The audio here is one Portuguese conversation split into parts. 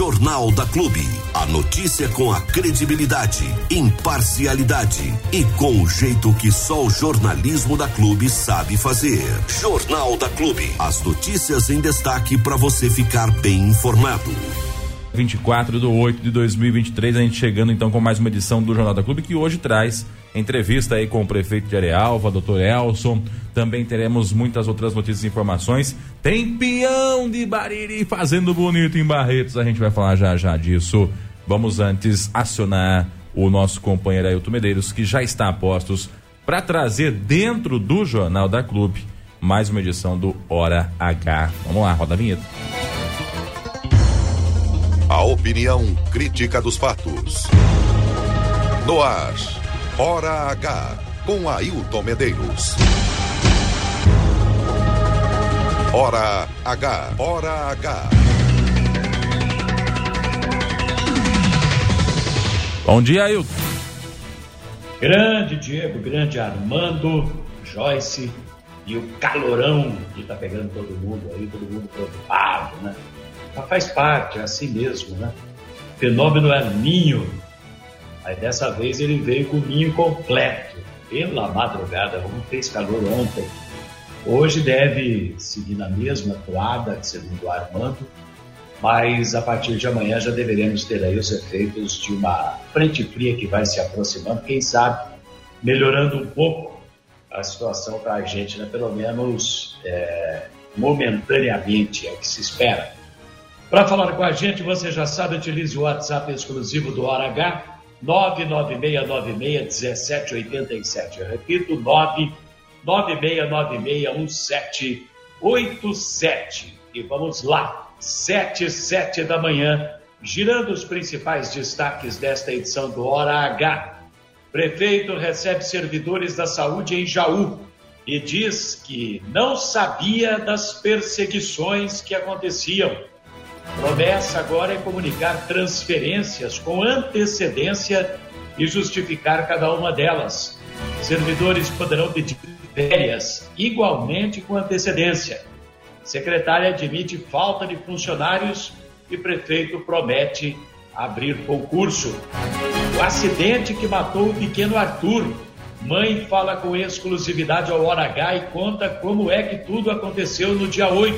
Jornal da Clube. A notícia com a credibilidade, imparcialidade e com o jeito que só o jornalismo da Clube sabe fazer. Jornal da Clube. As notícias em destaque para você ficar bem informado. 24 de 8 de 2023, a gente chegando então com mais uma edição do Jornal da Clube que hoje traz entrevista aí com o prefeito de Arealva, doutor Elson. Também teremos muitas outras notícias e informações. Tem peão de Bariri fazendo bonito em Barretos, a gente vai falar já já disso. Vamos antes acionar o nosso companheiro Ailton Medeiros, que já está a postos para trazer dentro do Jornal da Clube mais uma edição do Hora H. Vamos lá, roda a vinheta. A opinião crítica dos fatos. No ar, Hora H, com Ailton Medeiros. Hora H, Hora H. Bom dia, Ailton. Grande Diego, grande Armando, Joyce e o calorão que tá pegando todo mundo aí, todo mundo preocupado, né? Mas faz parte, é assim mesmo, né? Fenômeno é ninho. Aí dessa vez ele veio com o ninho completo, pela madrugada, como fez calor ontem. Hoje deve seguir na mesma toada, segundo o Armando, mas a partir de amanhã já deveremos ter aí os efeitos de uma frente fria que vai se aproximando, quem sabe melhorando um pouco a situação para a gente, né? pelo menos é, momentaneamente, é o que se espera. Para falar com a gente, você já sabe, utilize o WhatsApp exclusivo do Hora H, 996961787. Eu repito, 996961787. E vamos lá, 7 7 da manhã, girando os principais destaques desta edição do Hora H. Prefeito recebe servidores da saúde em Jaú e diz que não sabia das perseguições que aconteciam Promessa agora é comunicar transferências com antecedência e justificar cada uma delas. Servidores poderão pedir férias igualmente com antecedência. Secretária admite falta de funcionários e prefeito promete abrir concurso. O acidente que matou o pequeno Arthur. Mãe fala com exclusividade ao Hora H e conta como é que tudo aconteceu no dia 8.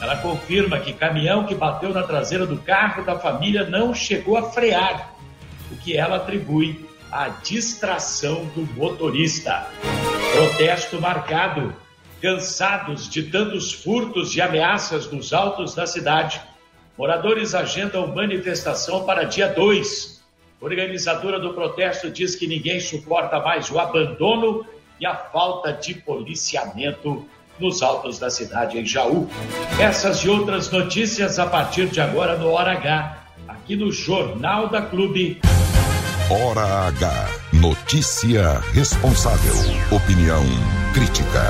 Ela confirma que caminhão que bateu na traseira do carro da família não chegou a frear, o que ela atribui à distração do motorista. Protesto marcado. Cansados de tantos furtos e ameaças nos altos da cidade, moradores agendam manifestação para dia 2. Organizadora do protesto diz que ninguém suporta mais o abandono e a falta de policiamento nos altos da cidade, em Jaú. Essas e outras notícias a partir de agora no Hora H, aqui no Jornal da Clube. Hora H. Notícia responsável. Opinião crítica.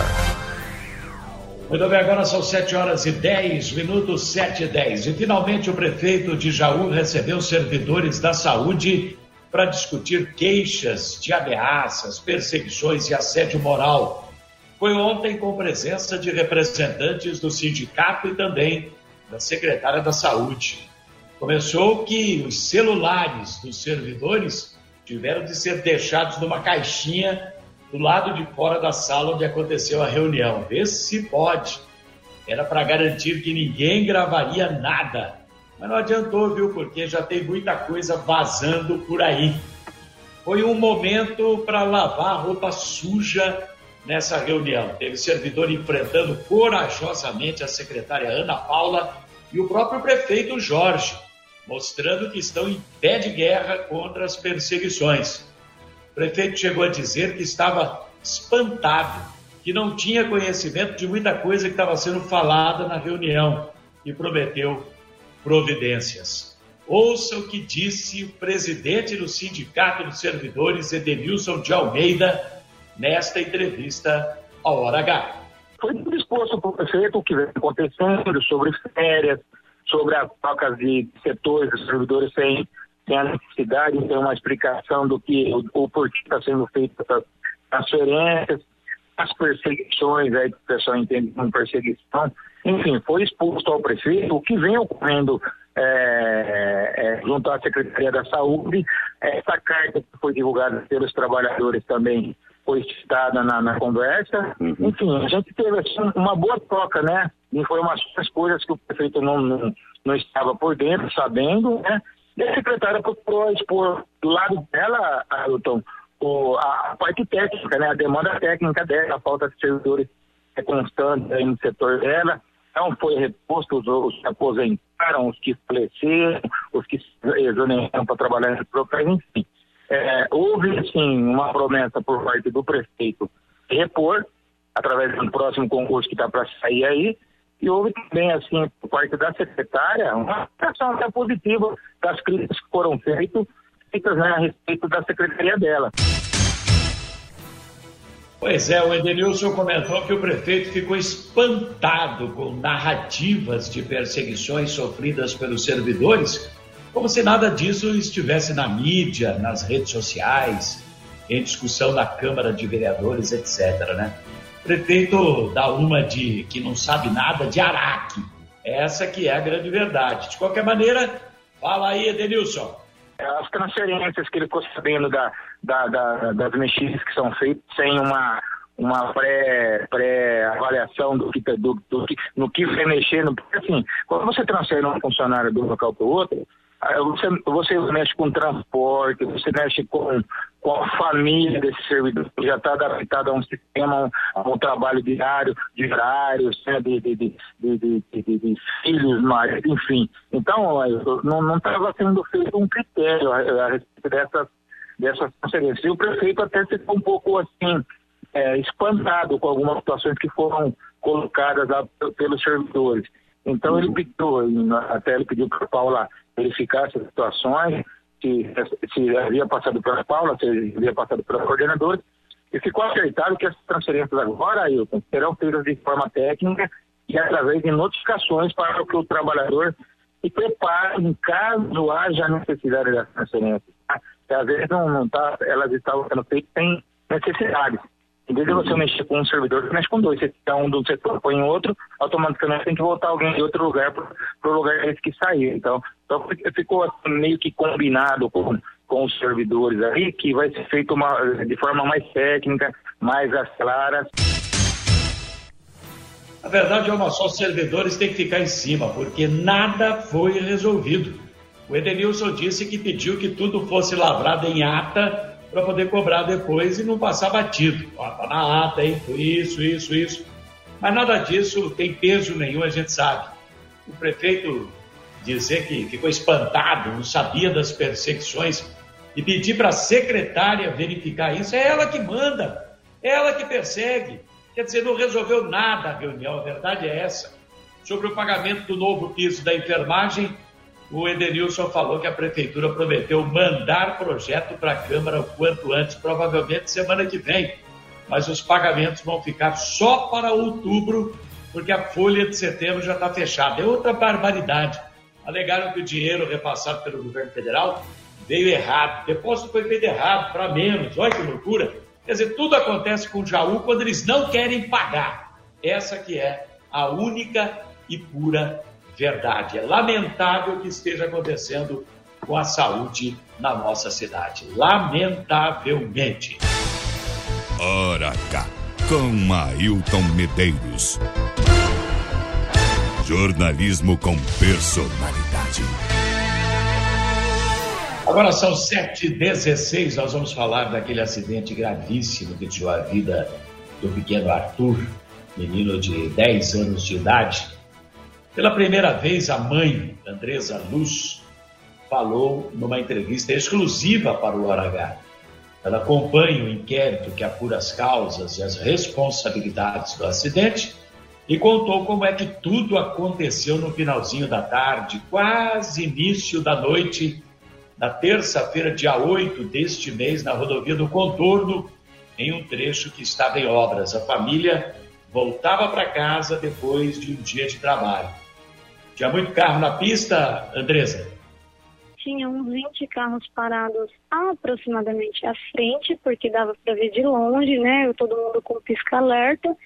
Muito bem, agora são 7 horas e 10 minutos, 7 e 10. E finalmente o prefeito de Jaú recebeu servidores da saúde para discutir queixas de ameaças, perseguições e assédio moral foi ontem com presença de representantes do sindicato e também da secretária da Saúde. Começou que os celulares dos servidores tiveram de ser deixados numa caixinha do lado de fora da sala onde aconteceu a reunião. Vê se pode. Era para garantir que ninguém gravaria nada. Mas não adiantou, viu? Porque já tem muita coisa vazando por aí. Foi um momento para lavar roupa suja nessa reunião. Teve servidor enfrentando corajosamente a secretária Ana Paula e o próprio prefeito Jorge, mostrando que estão em pé de guerra contra as perseguições. O prefeito chegou a dizer que estava espantado, que não tinha conhecimento de muita coisa que estava sendo falada na reunião e prometeu providências. Ouça o que disse o presidente do Sindicato dos Servidores, Edenilson de Almeida, nesta entrevista ao Hora H. Foi disposto para o prefeito o que vem acontecendo sobre férias, sobre as trocas de setores, os servidores sem, sem a necessidade de ter uma explicação do que o, o porquê está sendo feita essas transferências, as perseguições, aí que o pessoal entende como perseguição. Enfim, foi exposto ao prefeito o que vem ocorrendo é, junto à Secretaria da Saúde. Essa carta que foi divulgada pelos trabalhadores também foi citada na, na conversa. Uhum. Enfim, a gente teve assim, uma boa troca, né? De informações, coisas que o prefeito não, não, não estava por dentro, sabendo, né? E a secretária procurou expor do lado dela, Ailton, o, a, parte técnica, né? A demanda técnica dela, a falta de servidores é constante aí no setor dela. Não foi reposto, os, os que aposentaram, os que faleceram, os que exoneraram para trabalhar em enfim. É, houve, sim, uma promessa por parte do prefeito repor, através do próximo concurso que está para sair aí, e houve também, assim, por parte da secretária, uma ação até positiva das críticas que foram feitas, feitas né, a respeito da secretaria dela. Pois é, o Edenilson comentou que o prefeito ficou espantado com narrativas de perseguições sofridas pelos servidores, como se nada disso estivesse na mídia, nas redes sociais, em discussão na Câmara de Vereadores, etc. Né? Prefeito dá uma de que não sabe nada de Araque. Essa que é a grande verdade. De qualquer maneira, fala aí, Edenilson. As transferências que ele ficou sabendo da, da, da, das mexidas que são feitas sem uma, uma pré-avaliação pré do que, do, do, no que vai mexer. Porque assim, quando você transfere um funcionário de um local para o outro, você, você mexe com transporte, você mexe com, com a família desse servidor que já está adaptado a um sistema, a um trabalho diário, de horários, né, de, de, de, de, filhos, maridos, enfim. Então, não estava sendo feito um critério a, a respeito dessas, dessas transferências. E o prefeito até ficou um pouco assim, é, espantado com algumas situações que foram colocadas lá pelos servidores. Então ele pediu, até ele pediu para a Paula verificar essas situações, se, se havia passado pela Paula, se havia passado pela coordenadora, e ficou acertado que as transferências agora, Ailton, serão feitas de forma técnica e através de notificações para que o trabalhador se prepare em caso haja necessidade das transferências. Tá? Às vezes não, não tá, elas estavam sendo feitas sem necessidades. Em vez de você mexer com um servidor, você mexe com dois. Você tira um do setor, põe em outro, automaticamente tem que voltar alguém de outro lugar para o lugar que saiu. Então, então ficou assim, meio que combinado com, com os servidores aí, que vai ser feito uma, de forma mais técnica, mais às claras. A verdade é uma só, os servidores têm que ficar em cima, porque nada foi resolvido. O Edenilson disse que pediu que tudo fosse lavrado em ata para poder cobrar depois e não passar batido. Ó, tá na ata, hein? Isso, isso, isso. Mas nada disso tem peso nenhum, a gente sabe. O prefeito dizer que ficou espantado, não sabia das perseguições e pedir para a secretária verificar isso, é ela que manda, é ela que persegue. Quer dizer, não resolveu nada a reunião, a verdade é essa. Sobre o pagamento do novo piso da enfermagem, o Edenilson falou que a prefeitura prometeu mandar projeto para a Câmara o quanto antes, provavelmente semana que vem. Mas os pagamentos vão ficar só para outubro, porque a folha de setembro já está fechada. É outra barbaridade. Alegaram que o dinheiro repassado pelo governo federal veio errado. O depósito foi feito errado, para menos. Olha que loucura. Quer dizer, tudo acontece com o Jaú quando eles não querem pagar. Essa que é a única e pura verdade. É lamentável o que esteja acontecendo com a saúde na nossa cidade. Lamentavelmente. Ora cá, com Ailton Medeiros. Jornalismo com personalidade. Agora são 7h16, nós vamos falar daquele acidente gravíssimo que tirou a vida do pequeno Arthur, menino de 10 anos de idade, pela primeira vez, a mãe, Andresa Luz, falou numa entrevista exclusiva para o Hora Ela acompanha o inquérito que apura as causas e as responsabilidades do acidente e contou como é que tudo aconteceu no finalzinho da tarde, quase início da noite, na terça-feira, dia 8 deste mês, na rodovia do Contorno, em um trecho que estava em obras. A família voltava para casa depois de um dia de trabalho. Tinha muito carro na pista, Andresa? Tinha uns 20 carros parados aproximadamente à frente, porque dava para ver de longe, né? Todo mundo com pisca-alerta.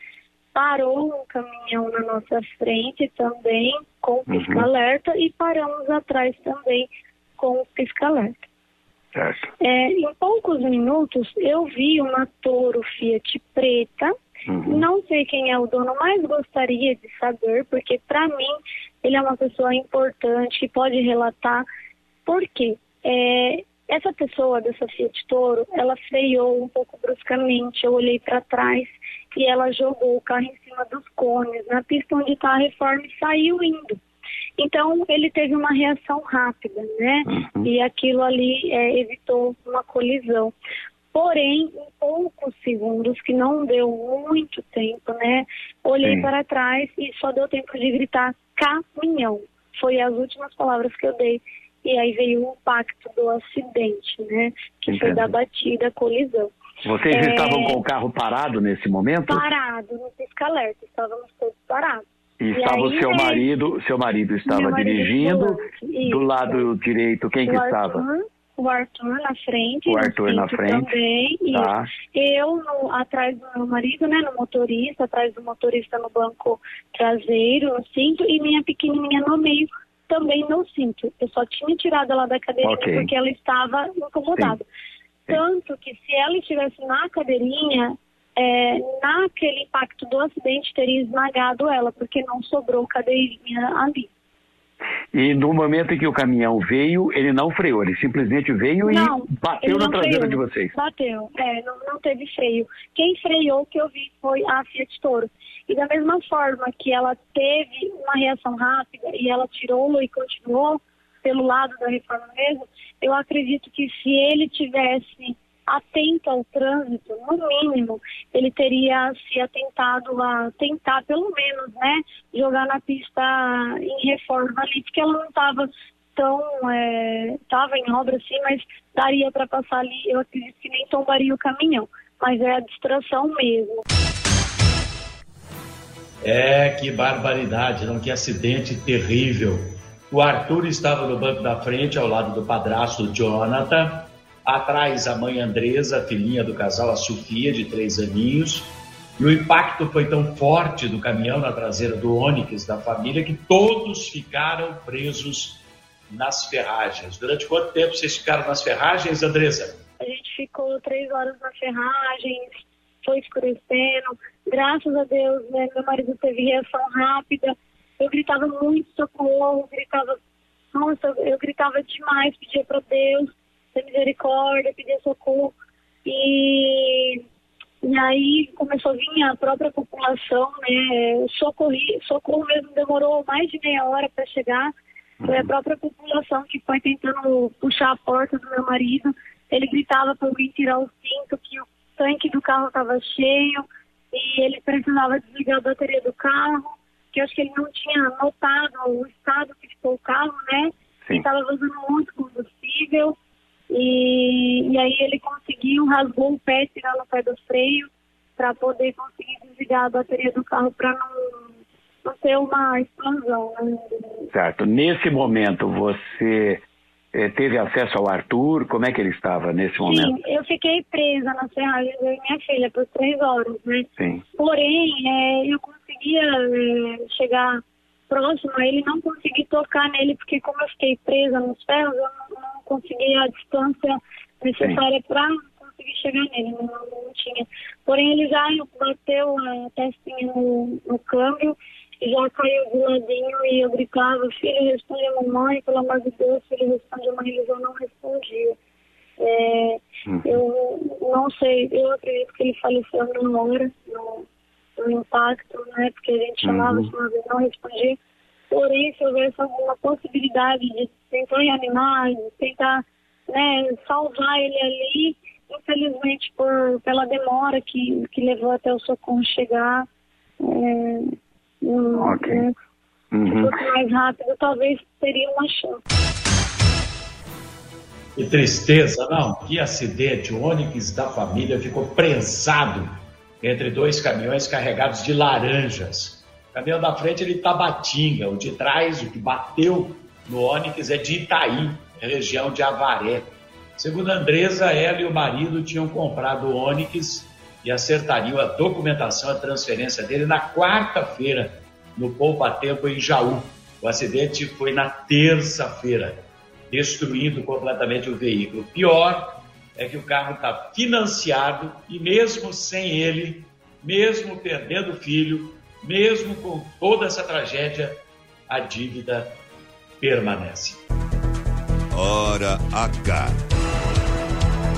Parou um caminhão na nossa frente também, com pisca-alerta, uhum. e paramos atrás também com pisca-alerta. É, em poucos minutos, eu vi uma Toro Fiat preta. Uhum. Não sei quem é o dono, mas gostaria de saber, porque para mim ele é uma pessoa importante pode relatar. Por quê? É, essa pessoa dessa Fiat Toro, ela freou um pouco bruscamente. Eu olhei para trás e ela jogou o carro em cima dos cones, na pista onde está a reforma e saiu indo. Então, ele teve uma reação rápida, né? Uhum. E aquilo ali é, evitou uma colisão. Porém, em poucos segundos, que não deu muito tempo, né? Olhei Sim. para trás e só deu tempo de gritar caminhão. Foi as últimas palavras que eu dei. E aí veio o impacto do acidente, né? Que Entendo. foi da batida, colisão. Vocês é... estavam com o carro parado nesse momento? Parado, no pisca-alerta, estávamos todos parados. E, e estava o seu marido, seu marido estava marido dirigindo, do lado direito, quem que Arthur, estava? O Arthur na frente. O Arthur na frente. Também, tá. Eu no, atrás do meu marido, né, no motorista, atrás do motorista no banco traseiro, no cinto, e minha pequenininha no meio, também no cinto. Eu só tinha tirado ela da cadeirinha okay. porque ela estava incomodada. Sim. Tanto que se ela estivesse na cadeirinha, é, naquele impacto do acidente teria esmagado ela, porque não sobrou cadeirinha ali. E no momento em que o caminhão veio, ele não freou, ele simplesmente veio não, e bateu na traseira freou, de vocês. Bateu, é, não, não teve freio. Quem freou que eu vi foi a Fiat Toro. E da mesma forma que ela teve uma reação rápida e ela tirou e continuou pelo lado da reforma mesmo, eu acredito que se ele tivesse atento ao trânsito, no mínimo, ele teria se atentado a tentar, pelo menos, né, jogar na pista em reforma ali, porque ela não estava tão. estava é, em obra assim, mas daria para passar ali. Eu acredito que nem tombaria o caminhão, mas é a distração mesmo. É, que barbaridade, não? Que acidente terrível. O Arthur estava no banco da frente, ao lado do padrasto Jonathan. Atrás, a mãe Andresa, a filhinha do casal, a Sofia, de três aninhos. E o impacto foi tão forte do caminhão na traseira do Onix da família que todos ficaram presos nas ferragens. Durante quanto tempo vocês ficaram nas ferragens, Andresa? A gente ficou três horas nas ferragens, foi escurecendo. Graças a Deus, né, meu marido teve reação rápida. Eu gritava muito socorro, gritava, nossa, eu gritava demais, pedia para Deus ter misericórdia, pedir socorro. E, e aí começou a vir a própria população, né? Socorri, socorro mesmo demorou mais de meia hora para chegar. Foi a uhum. própria população que foi tentando puxar a porta do meu marido. Ele gritava para alguém tirar o cinto, que o tanque do carro estava cheio e ele precisava desligar a bateria do carro, que eu acho que ele não tinha notado o estado que ficou o carro, né? Estava vazando muito combustível. E, e aí ele conseguiu, rasgou o pé, tirando o pé do freio, para poder conseguir desligar a bateria do carro para não, não ter uma explosão. Né? Certo. Nesse momento, você eh, teve acesso ao Arthur? Como é que ele estava nesse momento? Sim, eu fiquei presa na ferragem eu e minha filha por três horas, né? Sim. Porém, é, eu conseguia é, chegar próximo a ele, não consegui tocar nele, porque como eu fiquei presa nos ferros, eu não, não consegui a distância necessária para conseguir chegar nele, não, não, tinha. Porém, ele já bateu a testinha no, no câmbio, já caiu de ladinho e eu gritava, filho, responde a mamãe, pelo amor de Deus, filho, responde a mãe, ele já não respondia. É, uhum. Eu não sei, eu acredito que ele faleceu na hora, no, no impacto, né? Porque a gente chamava, uhum. chamava e não respondia. Porém, se houvesse alguma possibilidade de tentar reanimar, de tentar né, salvar ele ali, infelizmente, por, pela demora que, que levou até o socorro chegar, é, okay. né, uhum. se fosse mais rápido, talvez teria uma chance. Que tristeza, não? Que acidente. O Onix da família ficou prensado entre dois caminhões carregados de laranjas. O caminhão da frente ele Tabatinga, o de trás, o que bateu no Onix é de Itaí, região de Avaré. Segundo a Andresa, ela e o marido tinham comprado o Onix e acertariam a documentação, a transferência dele na quarta-feira, no Poupa Tempo em Jaú. O acidente foi na terça-feira. destruindo completamente o veículo. Pior é que o carro está financiado e mesmo sem ele, mesmo perdendo o filho, mesmo com toda essa tragédia, a dívida permanece. Hora H.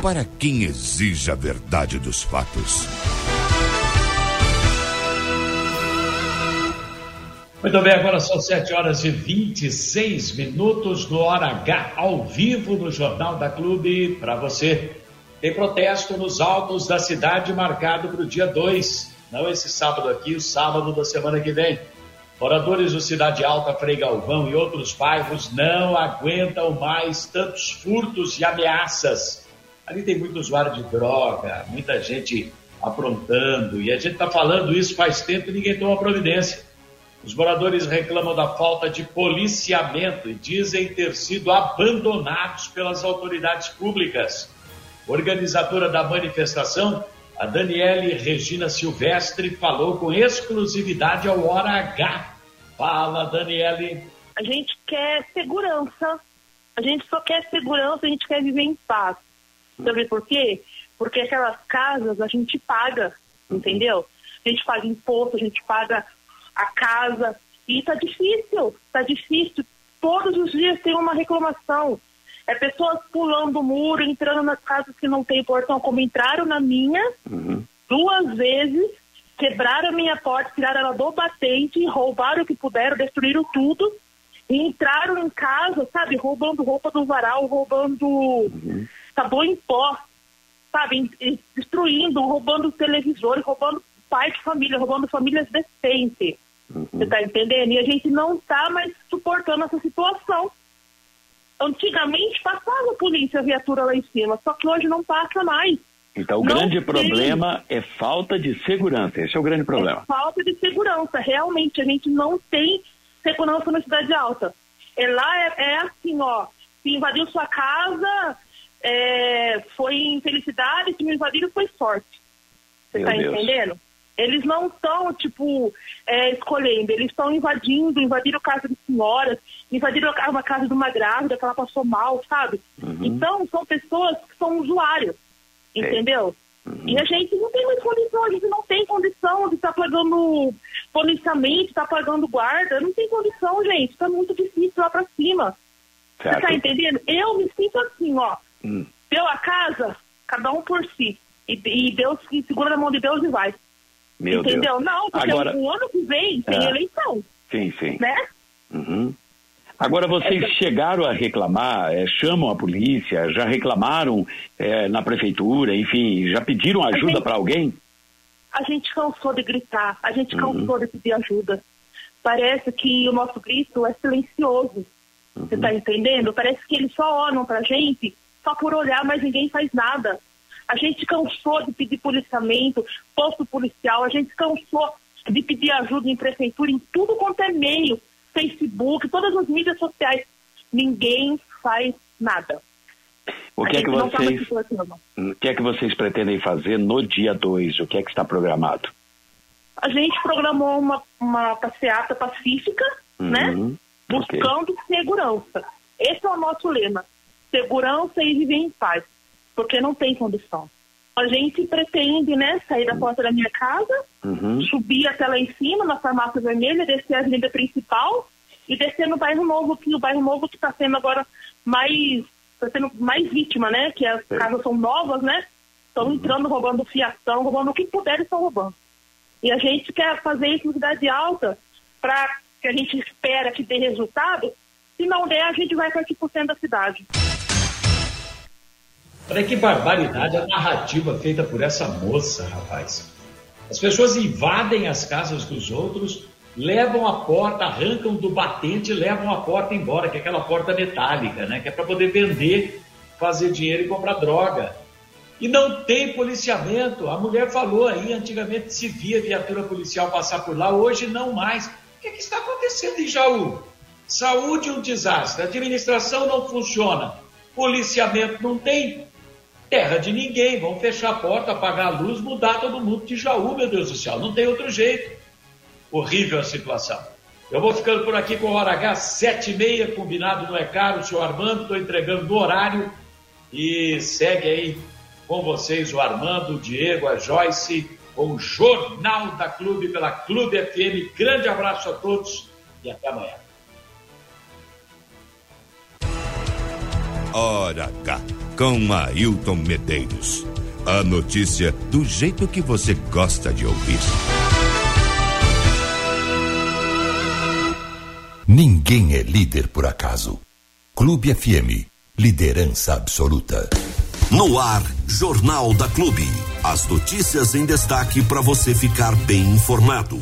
Para quem exige a verdade dos fatos. Muito bem, agora são 7 horas e 26 minutos no Hora H, ao vivo no Jornal da Clube, para você. Tem protesto nos altos da cidade marcado para o dia 2, não esse sábado aqui, o sábado da semana que vem. Moradores do Cidade Alta, Frei Galvão e outros bairros não aguentam mais tantos furtos e ameaças. Ali tem muito usuário de droga, muita gente aprontando, e a gente está falando isso faz tempo e ninguém toma providência. Os moradores reclamam da falta de policiamento e dizem ter sido abandonados pelas autoridades públicas. Organizadora da manifestação, a Daniele Regina Silvestre falou com exclusividade ao Hora H. Fala, Daniele. A gente quer segurança. A gente só quer segurança, a gente quer viver em paz. Sabe por quê? Porque aquelas casas a gente paga, entendeu? A gente paga imposto, a gente paga a casa. E tá difícil, tá difícil. Todos os dias tem uma reclamação. É pessoas pulando o muro, entrando nas casas que não tem portão, como entraram na minha uhum. duas vezes, quebraram a minha porta, tiraram ela do batente, roubaram o que puderam, destruíram tudo. E entraram em casa, sabe, roubando roupa do varal, roubando uhum. sabão em pó, sabe, destruindo, roubando televisores, roubando pai de família, roubando famílias decentes. Você está entendendo? E a gente não está mais suportando essa situação. Antigamente passava a polícia, a viatura lá em cima, só que hoje não passa mais. Então o não grande tem. problema é falta de segurança. Esse é o grande problema. É falta de segurança. Realmente, a gente não tem segurança na cidade alta. É lá é, é assim, ó. Se invadiu sua casa, é, foi infelicidade, se me invadiram foi sorte. Você está entendendo? Eles não estão, tipo, é, escolhendo, eles estão invadindo, invadiram casa de senhoras, invadiram uma casa de uma grávida que ela passou mal, sabe? Uhum. Então, são pessoas que são usuários, é. entendeu? Uhum. E a gente não tem mais condição, a gente não tem condição de estar tá pagando policiamento, estar tá pagando guarda, não tem condição, gente, está muito difícil lá para cima. Certo. Você tá entendendo? Eu me sinto assim, ó, hum. deu a casa, cada um por si, e, e Deus, e segura na mão de Deus e vai. Meu Entendeu? Deus. Não, porque Agora... o ano que vem tem é. eleição. Sim, sim. Né? Uhum. Agora, vocês chegaram a reclamar, é, chamam a polícia, já reclamaram é, na prefeitura, enfim, já pediram ajuda para alguém? A gente cansou de gritar, a gente uhum. cansou de pedir ajuda. Parece que o nosso grito é silencioso. Uhum. Você está entendendo? Parece que eles só olham para a gente só por olhar, mas ninguém faz nada. A gente cansou de pedir policiamento, posto policial, a gente cansou de pedir ajuda em prefeitura, em tudo quanto é meio, Facebook, todas as mídias sociais. Ninguém faz nada. O que, é que, tá vocês, o que é que vocês pretendem fazer no dia 2? O que é que está programado? A gente programou uma, uma passeata pacífica, né? uhum, né? Buscando okay. segurança. Esse é o nosso lema. Segurança e viver em paz porque não tem condição. A gente pretende, né, sair da porta da minha casa, uhum. subir até lá em cima, na farmácia vermelha, descer a avenida principal e descer no bairro novo, que o bairro novo que está sendo agora mais, está sendo mais vítima, né? Que as é. casas são novas, né? Estão uhum. entrando, roubando fiação, roubando o que puder, estão roubando. E a gente quer fazer isso em cidade alta para que a gente espera que dê resultado. Se não der, a gente vai por cento da cidade. Olha que barbaridade a narrativa feita por essa moça, rapaz. As pessoas invadem as casas dos outros, levam a porta, arrancam do batente levam a porta embora, que é aquela porta metálica, né? Que é para poder vender, fazer dinheiro e comprar droga. E não tem policiamento. A mulher falou aí, antigamente se via viatura policial passar por lá, hoje não mais. O que, é que está acontecendo em Jaú? Saúde um desastre, administração não funciona, policiamento não tem, Terra de ninguém, vão fechar a porta, apagar a luz, mudar todo mundo de Jaú, meu Deus do céu. Não tem outro jeito. Horrível a situação. Eu vou ficando por aqui com o Hora sete e meia, combinado não é caro, senhor Armando, estou entregando no horário e segue aí com vocês o Armando, o Diego, a Joyce, com o Jornal da Clube pela Clube FM. Grande abraço a todos e até amanhã. Hora H, com Ailton Medeiros. A notícia do jeito que você gosta de ouvir. Ninguém é líder por acaso. Clube FM, liderança absoluta. No ar, Jornal da Clube. As notícias em destaque para você ficar bem informado.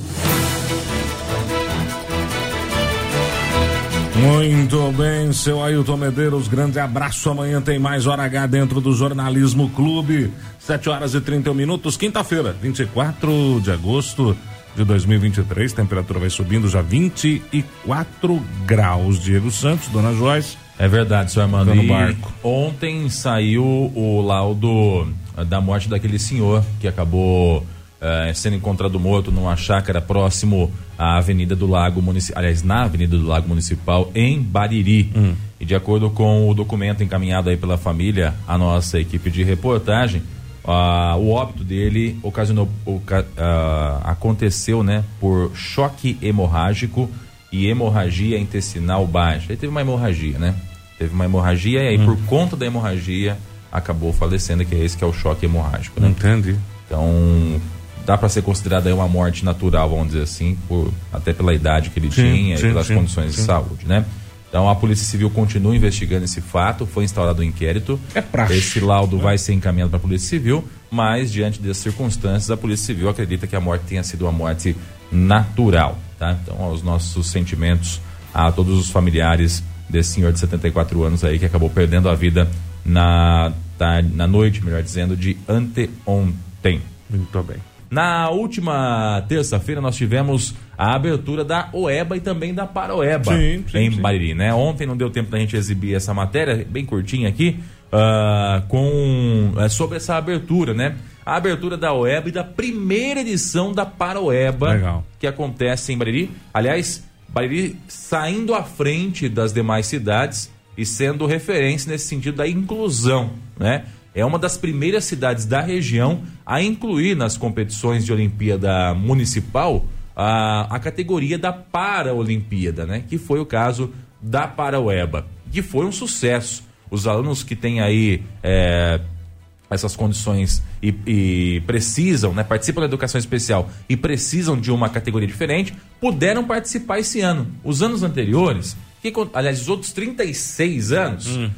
Muito bem, seu Ailton Medeiros, grande abraço. Amanhã tem mais Hora H dentro do Jornalismo Clube. 7 horas e 31 minutos, quinta-feira, 24 de agosto de 2023. Temperatura vai subindo já 24 graus. Diego Santos, Dona Joyce. É verdade, senhor Armando. no barco. Ontem saiu o laudo eh, da morte daquele senhor que acabou eh, sendo encontrado morto numa chácara próximo à Avenida do Lago Municipal, aliás, na Avenida do Lago Municipal, em Bariri. E de acordo com o documento encaminhado aí pela família, a nossa equipe de reportagem, ah, o óbito dele ocasionou, oca- ah, aconteceu, né, por choque hemorrágico e hemorragia intestinal baixa. Ele teve uma hemorragia, né? Teve uma hemorragia e aí por conta da hemorragia acabou falecendo, que é esse que é o choque hemorrágico, né? Entendi. Então, dá para ser considerada uma morte natural, vamos dizer assim, por, até pela idade que ele Sim, tinha sim, e pelas sim, condições de saúde, né? Então a Polícia Civil continua investigando esse fato, foi instaurado um inquérito. É praxe. Esse laudo vai ser encaminhado para a Polícia Civil, mas diante dessas circunstâncias, a Polícia Civil acredita que a morte tenha sido uma morte natural, tá? Então, os nossos sentimentos a todos os familiares desse senhor de 74 anos aí que acabou perdendo a vida na, ta- na noite, melhor dizendo, de anteontem. Muito bem. Na última terça-feira nós tivemos a abertura da OEBA e também da Paroeba Sim, sim, em sim. Bariri, né? Ontem não deu tempo da gente exibir essa matéria, bem curtinha aqui, ah, com é, sobre essa abertura, né? A abertura da OEBA e da primeira edição da Paroeba Legal. que acontece em Bariri. Aliás, Bariri saindo à frente das demais cidades e sendo referência nesse sentido da inclusão, né? É uma das primeiras cidades da região a incluir nas competições de Olimpíada Municipal a, a categoria da Paraolimpíada, né? Que foi o caso da Paraueba, que foi um sucesso. Os alunos que têm aí é, essas condições e, e precisam, né, participam da educação especial e precisam de uma categoria diferente, puderam participar esse ano. Os anos anteriores, que, aliás, os outros 36 anos, o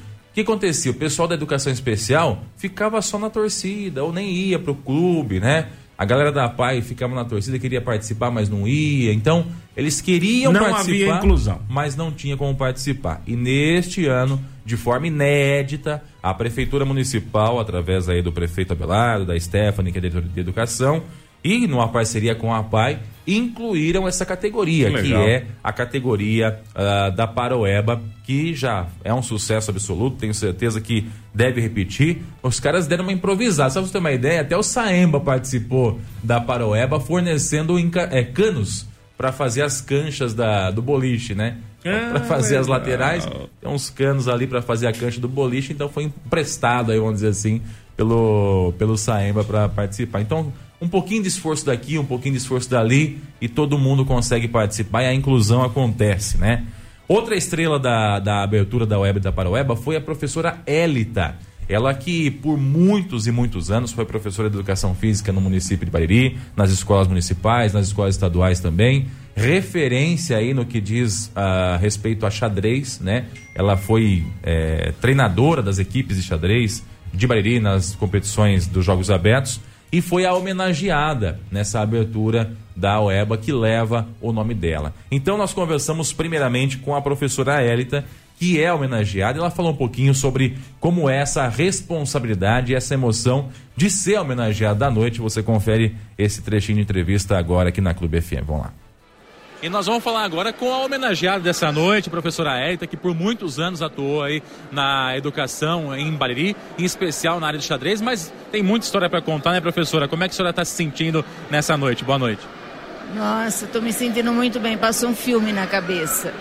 que acontecia? O pessoal da educação especial ficava só na torcida, ou nem ia pro clube, né? A galera da PAI ficava na torcida, queria participar, mas não ia. Então, eles queriam Não participar, havia inclusão. mas não tinha como participar. E neste ano, de forma inédita, a Prefeitura Municipal, através aí do prefeito Abelardo, da Stephanie, que é diretora de educação, e numa parceria com a PAI, incluíram essa categoria, Que que é a categoria ah, da Paroeba, que já é um sucesso absoluto, tenho certeza que deve repetir. Os caras deram uma improvisada, só pra você ter uma ideia, até o Saemba participou da Paroeba, fornecendo eh, canos para fazer as canchas da, do boliche, né? Ah, para fazer as legal. laterais, tem uns canos ali para fazer a cancha do boliche, então foi emprestado aí, vamos dizer assim, pelo, pelo Saemba para participar. Então, um pouquinho de esforço daqui, um pouquinho de esforço dali e todo mundo consegue participar e a inclusão acontece, né? Outra estrela da, da abertura da Web da Paroeba foi a professora Élita. Ela que por muitos e muitos anos foi professora de educação física no município de Bariri, nas escolas municipais, nas escolas estaduais também. Referência aí no que diz a respeito a xadrez, né? Ela foi é, treinadora das equipes de xadrez de Bariri nas competições dos Jogos Abertos e foi a homenageada nessa abertura da OEBA que leva o nome dela. Então nós conversamos primeiramente com a professora Élita, que é homenageada, e ela falou um pouquinho sobre como é essa responsabilidade essa emoção de ser homenageada à noite. Você confere esse trechinho de entrevista agora aqui na Clube FM. Vamos lá. E nós vamos falar agora com a homenageada dessa noite, professora Élita, que por muitos anos atuou aí na educação em Bariri, em especial na área de xadrez, mas tem muita história para contar, né, professora? Como é que a senhora está se sentindo nessa noite? Boa noite. Nossa, estou me sentindo muito bem. Passou um filme na cabeça.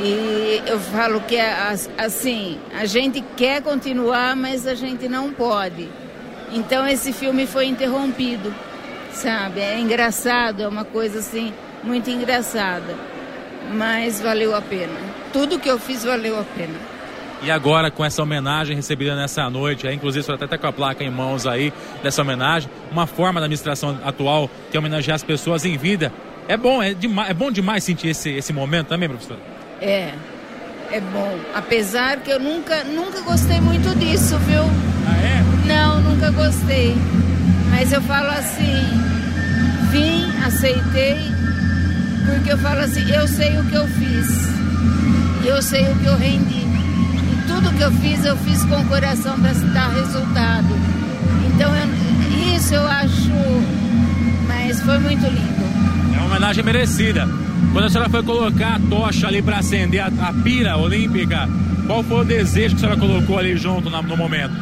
E eu falo que é assim, a gente quer continuar, mas a gente não pode. Então esse filme foi interrompido, sabe? É engraçado, é uma coisa assim muito engraçada, mas valeu a pena. Tudo que eu fiz valeu a pena. E agora, com essa homenagem recebida nessa noite, aí, inclusive, você até está com a placa em mãos aí dessa homenagem, uma forma da administração atual que é homenagear as pessoas em vida. É bom, é, demais, é bom demais sentir esse, esse momento também, professor? É, é bom. Apesar que eu nunca, nunca gostei muito disso, viu? Ah, é? Não, nunca gostei. Mas eu falo assim, vim, aceitei, porque eu falo assim, eu sei o que eu fiz. Eu sei o que eu rendi. E tudo que eu fiz, eu fiz com o coração para dar resultado. Então, eu, isso eu acho. Mas foi muito lindo. É uma homenagem merecida. Quando a senhora foi colocar a tocha ali para acender a, a, pira olímpica, qual foi o desejo que a senhora colocou ali junto na, no momento?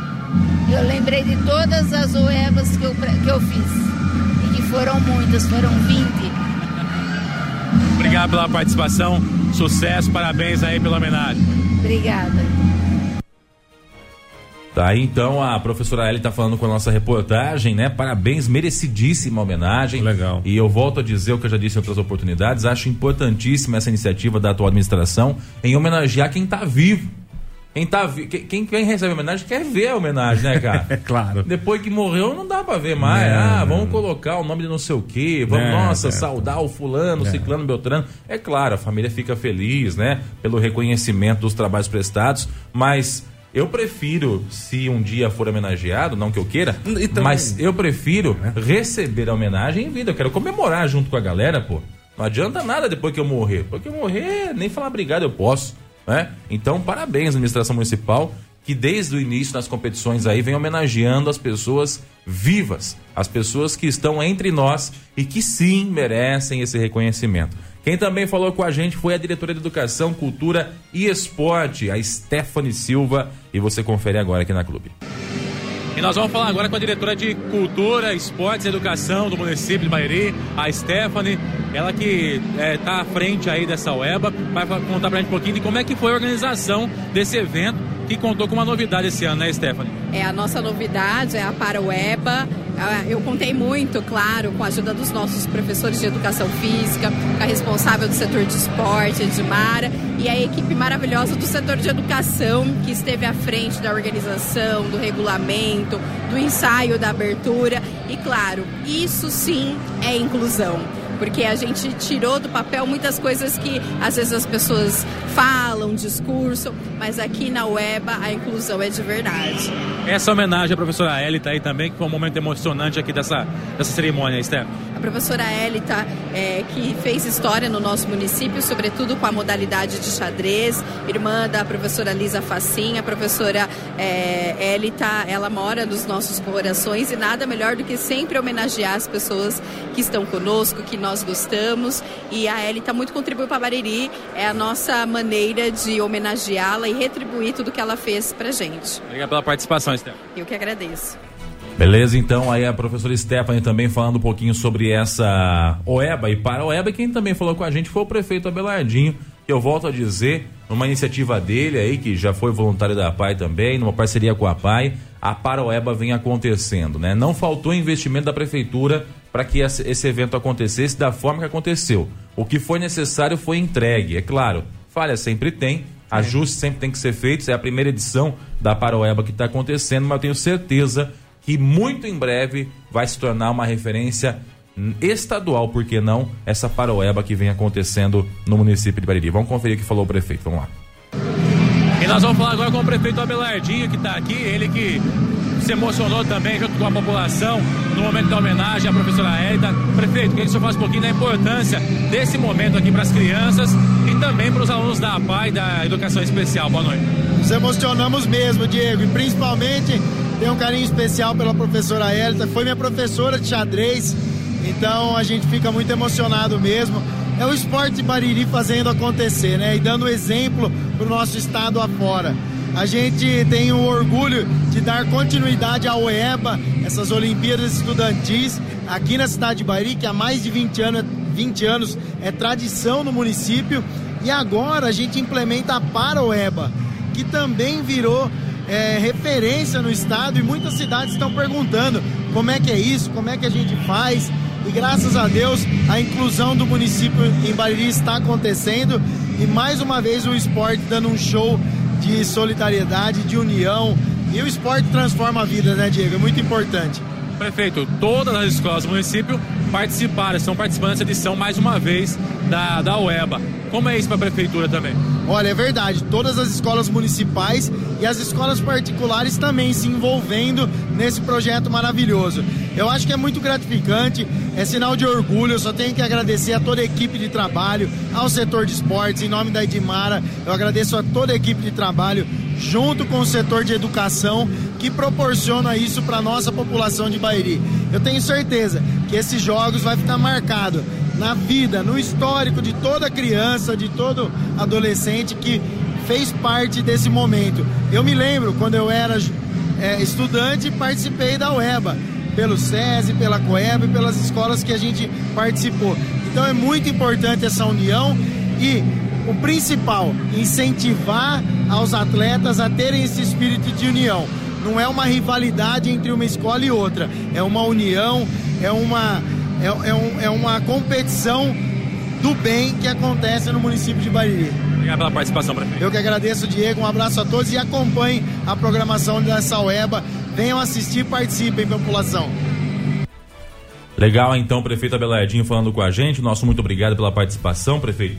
Eu lembrei de todas as oebas que eu, que eu fiz. E que foram muitas, foram 20. Obrigado pela participação, sucesso, parabéns aí pela homenagem. Obrigada. Tá aí então a professora Ellie tá falando com a nossa reportagem, né? Parabéns, merecidíssima homenagem. Legal. E eu volto a dizer o que eu já disse em outras oportunidades, acho importantíssima essa iniciativa da atual administração em homenagear quem tá vivo. Quem, tá quem, quem recebe homenagem quer ver a homenagem, né, cara? É claro. Depois que morreu, não dá pra ver mais. É, ah, vamos colocar o nome de não sei o quê. Vamos, é, nossa, é. saudar o fulano, o ciclano, Beltrano. É claro, a família fica feliz, né? Pelo reconhecimento dos trabalhos prestados, mas eu prefiro, se um dia for homenageado, não que eu queira, mas eu prefiro é. receber a homenagem em vida. Eu quero comemorar junto com a galera, pô. Não adianta nada depois que eu morrer. Porque eu morrer, nem falar obrigado eu posso. Né? Então, parabéns, administração municipal, que desde o início das competições aí vem homenageando as pessoas vivas, as pessoas que estão entre nós e que sim merecem esse reconhecimento. Quem também falou com a gente foi a diretora de Educação, Cultura e Esporte, a Stephanie Silva, e você confere agora aqui na Clube. E nós vamos falar agora com a diretora de Cultura, Esportes e Educação do município de Bairi, a Stephanie, ela que está é, tá à frente aí dessa UEBA, vai contar pra gente um pouquinho de como é que foi a organização desse evento que contou com uma novidade esse ano, né, Stephanie? É, a nossa novidade é a Paraueba. Ah, eu contei muito, claro, com a ajuda dos nossos professores de educação física, a responsável do setor de esporte, Edmara, e a equipe maravilhosa do setor de educação, que esteve à frente da organização, do regulamento, do ensaio da abertura. E, claro, isso sim é inclusão porque a gente tirou do papel muitas coisas que às vezes as pessoas falam, discurso, mas aqui na UEBA a inclusão é de verdade. Essa homenagem à professora Elita aí também, que foi um momento emocionante aqui dessa, dessa cerimônia, Esther. A professora Elita, é, que fez história no nosso município, sobretudo com a modalidade de xadrez, irmã da professora Lisa Facinha, a professora é, Elita, ela mora nos nossos corações e nada melhor do que sempre homenagear as pessoas que estão conosco, que nós gostamos e a Elita muito contribuiu para Bariri. É a nossa maneira de homenageá-la e retribuir tudo que ela fez pra gente. Obrigado pela participação, Esther. Eu que agradeço. Beleza, então aí a professora Stephanie também falando um pouquinho sobre essa OEBA e para a OEBA, quem também falou com a gente foi o prefeito Abelardinho, que eu volto a dizer, numa iniciativa dele aí, que já foi voluntário da PAI também, numa parceria com a PAI, a Paroeba vem acontecendo, né? Não faltou investimento da prefeitura para que esse evento acontecesse da forma que aconteceu. O que foi necessário foi entregue. É claro, falha sempre tem, ajustes sempre tem que ser feitos. É a primeira edição da Paroeba que está acontecendo, mas eu tenho certeza que muito em breve vai se tornar uma referência estadual, por que não, essa Paroeba que vem acontecendo no município de Bariri. Vamos conferir o que falou o prefeito. Vamos lá. E nós vamos falar agora com o prefeito Abelardinho, que está aqui, ele que se emocionou também junto com a população no momento da homenagem à professora Hélida. Prefeito, queria que o senhor falasse um pouquinho da importância desse momento aqui para as crianças também para os alunos da APA e da Educação Especial. Boa noite. Nos emocionamos mesmo, Diego, e principalmente tenho um carinho especial pela professora Hélida, foi minha professora de xadrez, então a gente fica muito emocionado mesmo. É o esporte Bariri fazendo acontecer, né? E dando exemplo para o nosso estado afora. a gente tem o orgulho de dar continuidade ao EBA, essas Olimpíadas Estudantis, aqui na cidade de Bairi, que há mais de 20 anos, 20 anos é tradição no município. E agora a gente implementa a Paroeba, que também virou é, referência no estado e muitas cidades estão perguntando como é que é isso, como é que a gente faz. E graças a Deus a inclusão do município em Bariri está acontecendo e mais uma vez o esporte dando um show de solidariedade, de união. E o esporte transforma a vida, né, Diego? É muito importante. Prefeito, todas as escolas do município participaram, estão participando dessa edição mais uma vez da, da UEBA. Como é isso para a prefeitura também? Olha, é verdade. Todas as escolas municipais e as escolas particulares também se envolvendo nesse projeto maravilhoso. Eu acho que é muito gratificante, é sinal de orgulho. Eu só tenho que agradecer a toda a equipe de trabalho, ao setor de esportes, em nome da Edmara. Eu agradeço a toda a equipe de trabalho, junto com o setor de educação, que proporciona isso para nossa população de Bairi. Eu tenho certeza que esses jogos vai ficar marcado na vida, no histórico de toda criança, de todo adolescente que fez parte desse momento. Eu me lembro quando eu era é, estudante, participei da UEBA, pelo SESI, pela COEB, pelas escolas que a gente participou. Então é muito importante essa união e o principal, incentivar aos atletas a terem esse espírito de união. Não é uma rivalidade entre uma escola e outra, é uma união, é uma é, é, um, é uma competição do bem que acontece no município de Bariri. Obrigado pela participação, prefeito. Eu que agradeço, Diego. Um abraço a todos e acompanhem a programação da Saueba. Venham assistir e participem, população. Legal, então, prefeito Abelardinho falando com a gente. Nosso muito obrigado pela participação, prefeito.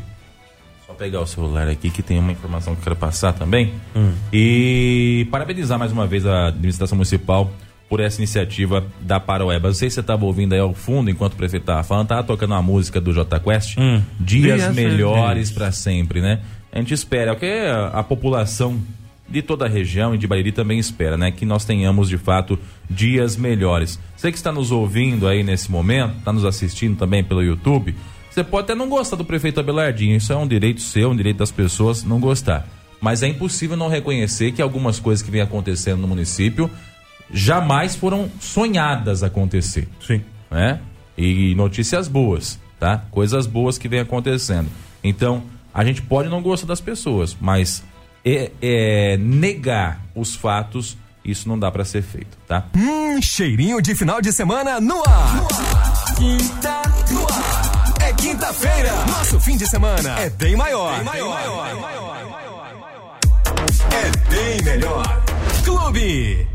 Só pegar o celular aqui que tem uma informação que eu quero passar também. Hum. E parabenizar mais uma vez a administração municipal por essa iniciativa da Paroeba. Não sei se você estava ouvindo aí ao fundo, enquanto o prefeito estava falando, estava tocando uma música do J Quest, hum. Dias, Dias Melhores para Sempre, né? A gente espera, é o que a população de toda a região e de Bariri também espera, né? Que nós tenhamos, de fato, dias melhores. Você que está nos ouvindo aí nesse momento, está nos assistindo também pelo YouTube, você pode até não gostar do prefeito Abelardinho, isso é um direito seu, um direito das pessoas não gostar. Mas é impossível não reconhecer que algumas coisas que vem acontecendo no município jamais foram sonhadas acontecer. Sim. Né? E notícias boas, tá? Coisas boas que vem acontecendo. Então, a gente pode não gostar das pessoas, mas é, é negar os fatos, isso não dá para ser feito, tá? Hum, cheirinho de final de semana no ar. No ar. Quinta no ar. É quinta-feira. Nosso fim de semana é bem maior. Bem maior. Bem maior. Bem maior. É bem melhor. Clube.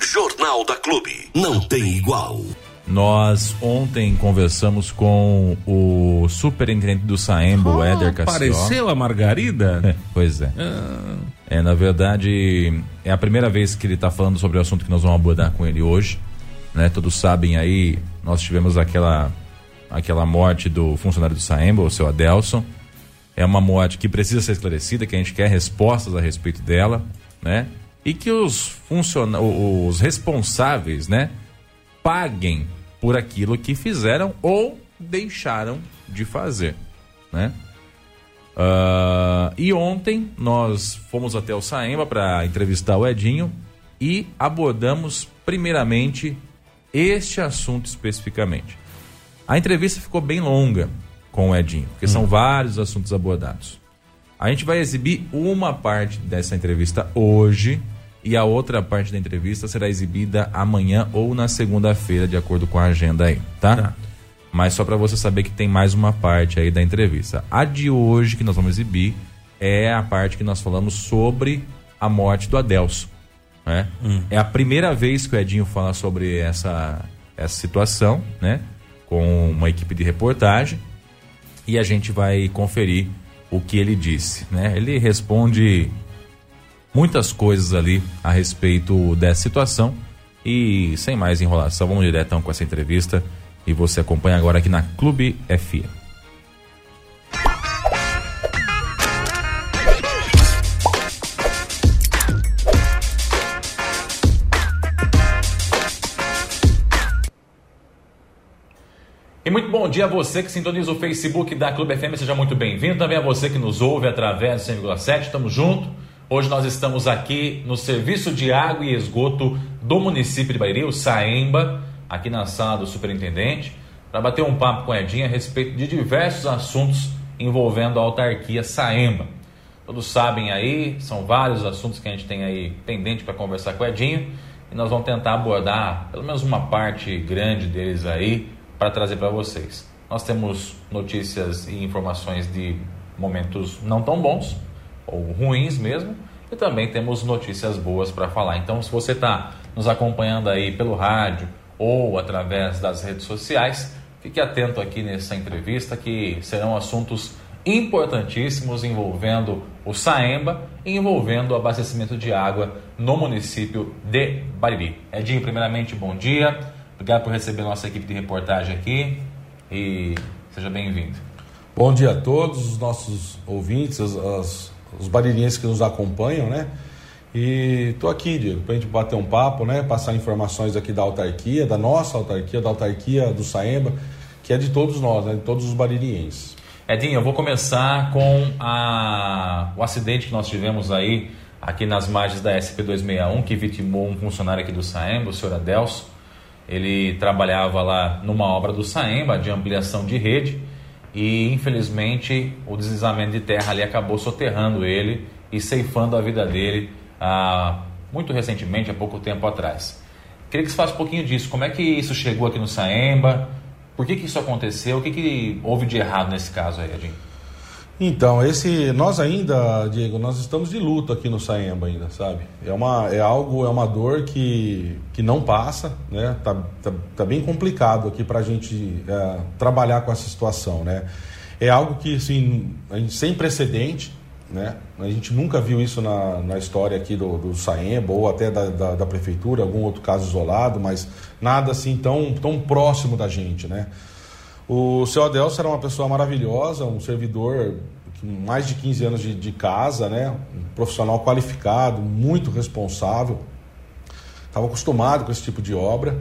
Jornal da Clube. Não tem igual. Nós ontem conversamos com o superintendente do Saembo, oh, Éder Cassió. Apareceu a Margarida? É, pois é. Ah. É, na verdade, é a primeira vez que ele está falando sobre o assunto que nós vamos abordar com ele hoje. Né? Todos sabem aí, nós tivemos aquela, aquela morte do funcionário do Saembo, o seu Adelson. É uma morte que precisa ser esclarecida, que a gente quer respostas a respeito dela, né? e que os, funciona os responsáveis, né, paguem por aquilo que fizeram ou deixaram de fazer, né? Uh, e ontem nós fomos até o Saemba para entrevistar o Edinho e abordamos primeiramente este assunto especificamente. A entrevista ficou bem longa com o Edinho, porque hum. são vários assuntos abordados. A gente vai exibir uma parte dessa entrevista hoje e a outra parte da entrevista será exibida amanhã ou na segunda-feira, de acordo com a agenda aí, tá? tá. Mas só para você saber que tem mais uma parte aí da entrevista. A de hoje que nós vamos exibir é a parte que nós falamos sobre a morte do Adelso. Né? Hum. É a primeira vez que o Edinho fala sobre essa, essa situação, né? Com uma equipe de reportagem. E a gente vai conferir o que ele disse, né? Ele responde muitas coisas ali a respeito dessa situação e sem mais enrolação, vamos direto com essa entrevista e você acompanha agora aqui na Clube FM. E muito bom dia a você que sintoniza o Facebook da Clube FM, seja muito bem-vindo. Também a você que nos ouve através do 100,7, estamos juntos. Hoje nós estamos aqui no Serviço de Água e Esgoto do município de Bariri, o Saemba, aqui na sala do superintendente, para bater um papo com a Edinha a respeito de diversos assuntos envolvendo a autarquia Saemba. Todos sabem aí, são vários assuntos que a gente tem aí pendente para conversar com a Edinha e nós vamos tentar abordar pelo menos uma parte grande deles aí para trazer para vocês. Nós temos notícias e informações de momentos não tão bons ou ruins mesmo e também temos notícias boas para falar. Então, se você está nos acompanhando aí pelo rádio ou através das redes sociais, fique atento aqui nessa entrevista que serão assuntos importantíssimos envolvendo o Saemba e envolvendo o abastecimento de água no município de Bariri. Edinho, primeiramente, bom dia. Obrigado por receber nossa equipe de reportagem aqui e seja bem-vindo. Bom dia a todos os nossos ouvintes, as, as, os baririenses que nos acompanham, né? E tô aqui, Diego, para a gente bater um papo, né? Passar informações aqui da autarquia, da nossa autarquia, da autarquia do Saemba, que é de todos nós, né? De todos os baririenses. Edinho, eu vou começar com a, o acidente que nós tivemos aí, aqui nas margens da SP261, que vitimou um funcionário aqui do Saemba, o senhor Adelso. Ele trabalhava lá numa obra do Saemba, de ampliação de rede, e infelizmente o deslizamento de terra ali acabou soterrando ele e ceifando a vida dele ah, muito recentemente, há pouco tempo atrás. Queria que você falasse um pouquinho disso, como é que isso chegou aqui no Saemba, por que, que isso aconteceu? O que, que houve de errado nesse caso aí, Edinho? Então, esse nós ainda, Diego, nós estamos de luto aqui no Saemba ainda, sabe? É uma é algo, é uma dor que, que não passa, né? Tá, tá, tá bem complicado aqui para a gente é, trabalhar com essa situação, né? É algo que, assim, sem precedente, né? A gente nunca viu isso na, na história aqui do, do Saemba ou até da, da, da, prefeitura, algum outro caso isolado, mas nada assim tão, tão próximo da gente, né? O seu Adelso era uma pessoa maravilhosa, um servidor com mais de 15 anos de, de casa, né? Um profissional qualificado, muito responsável, estava acostumado com esse tipo de obra.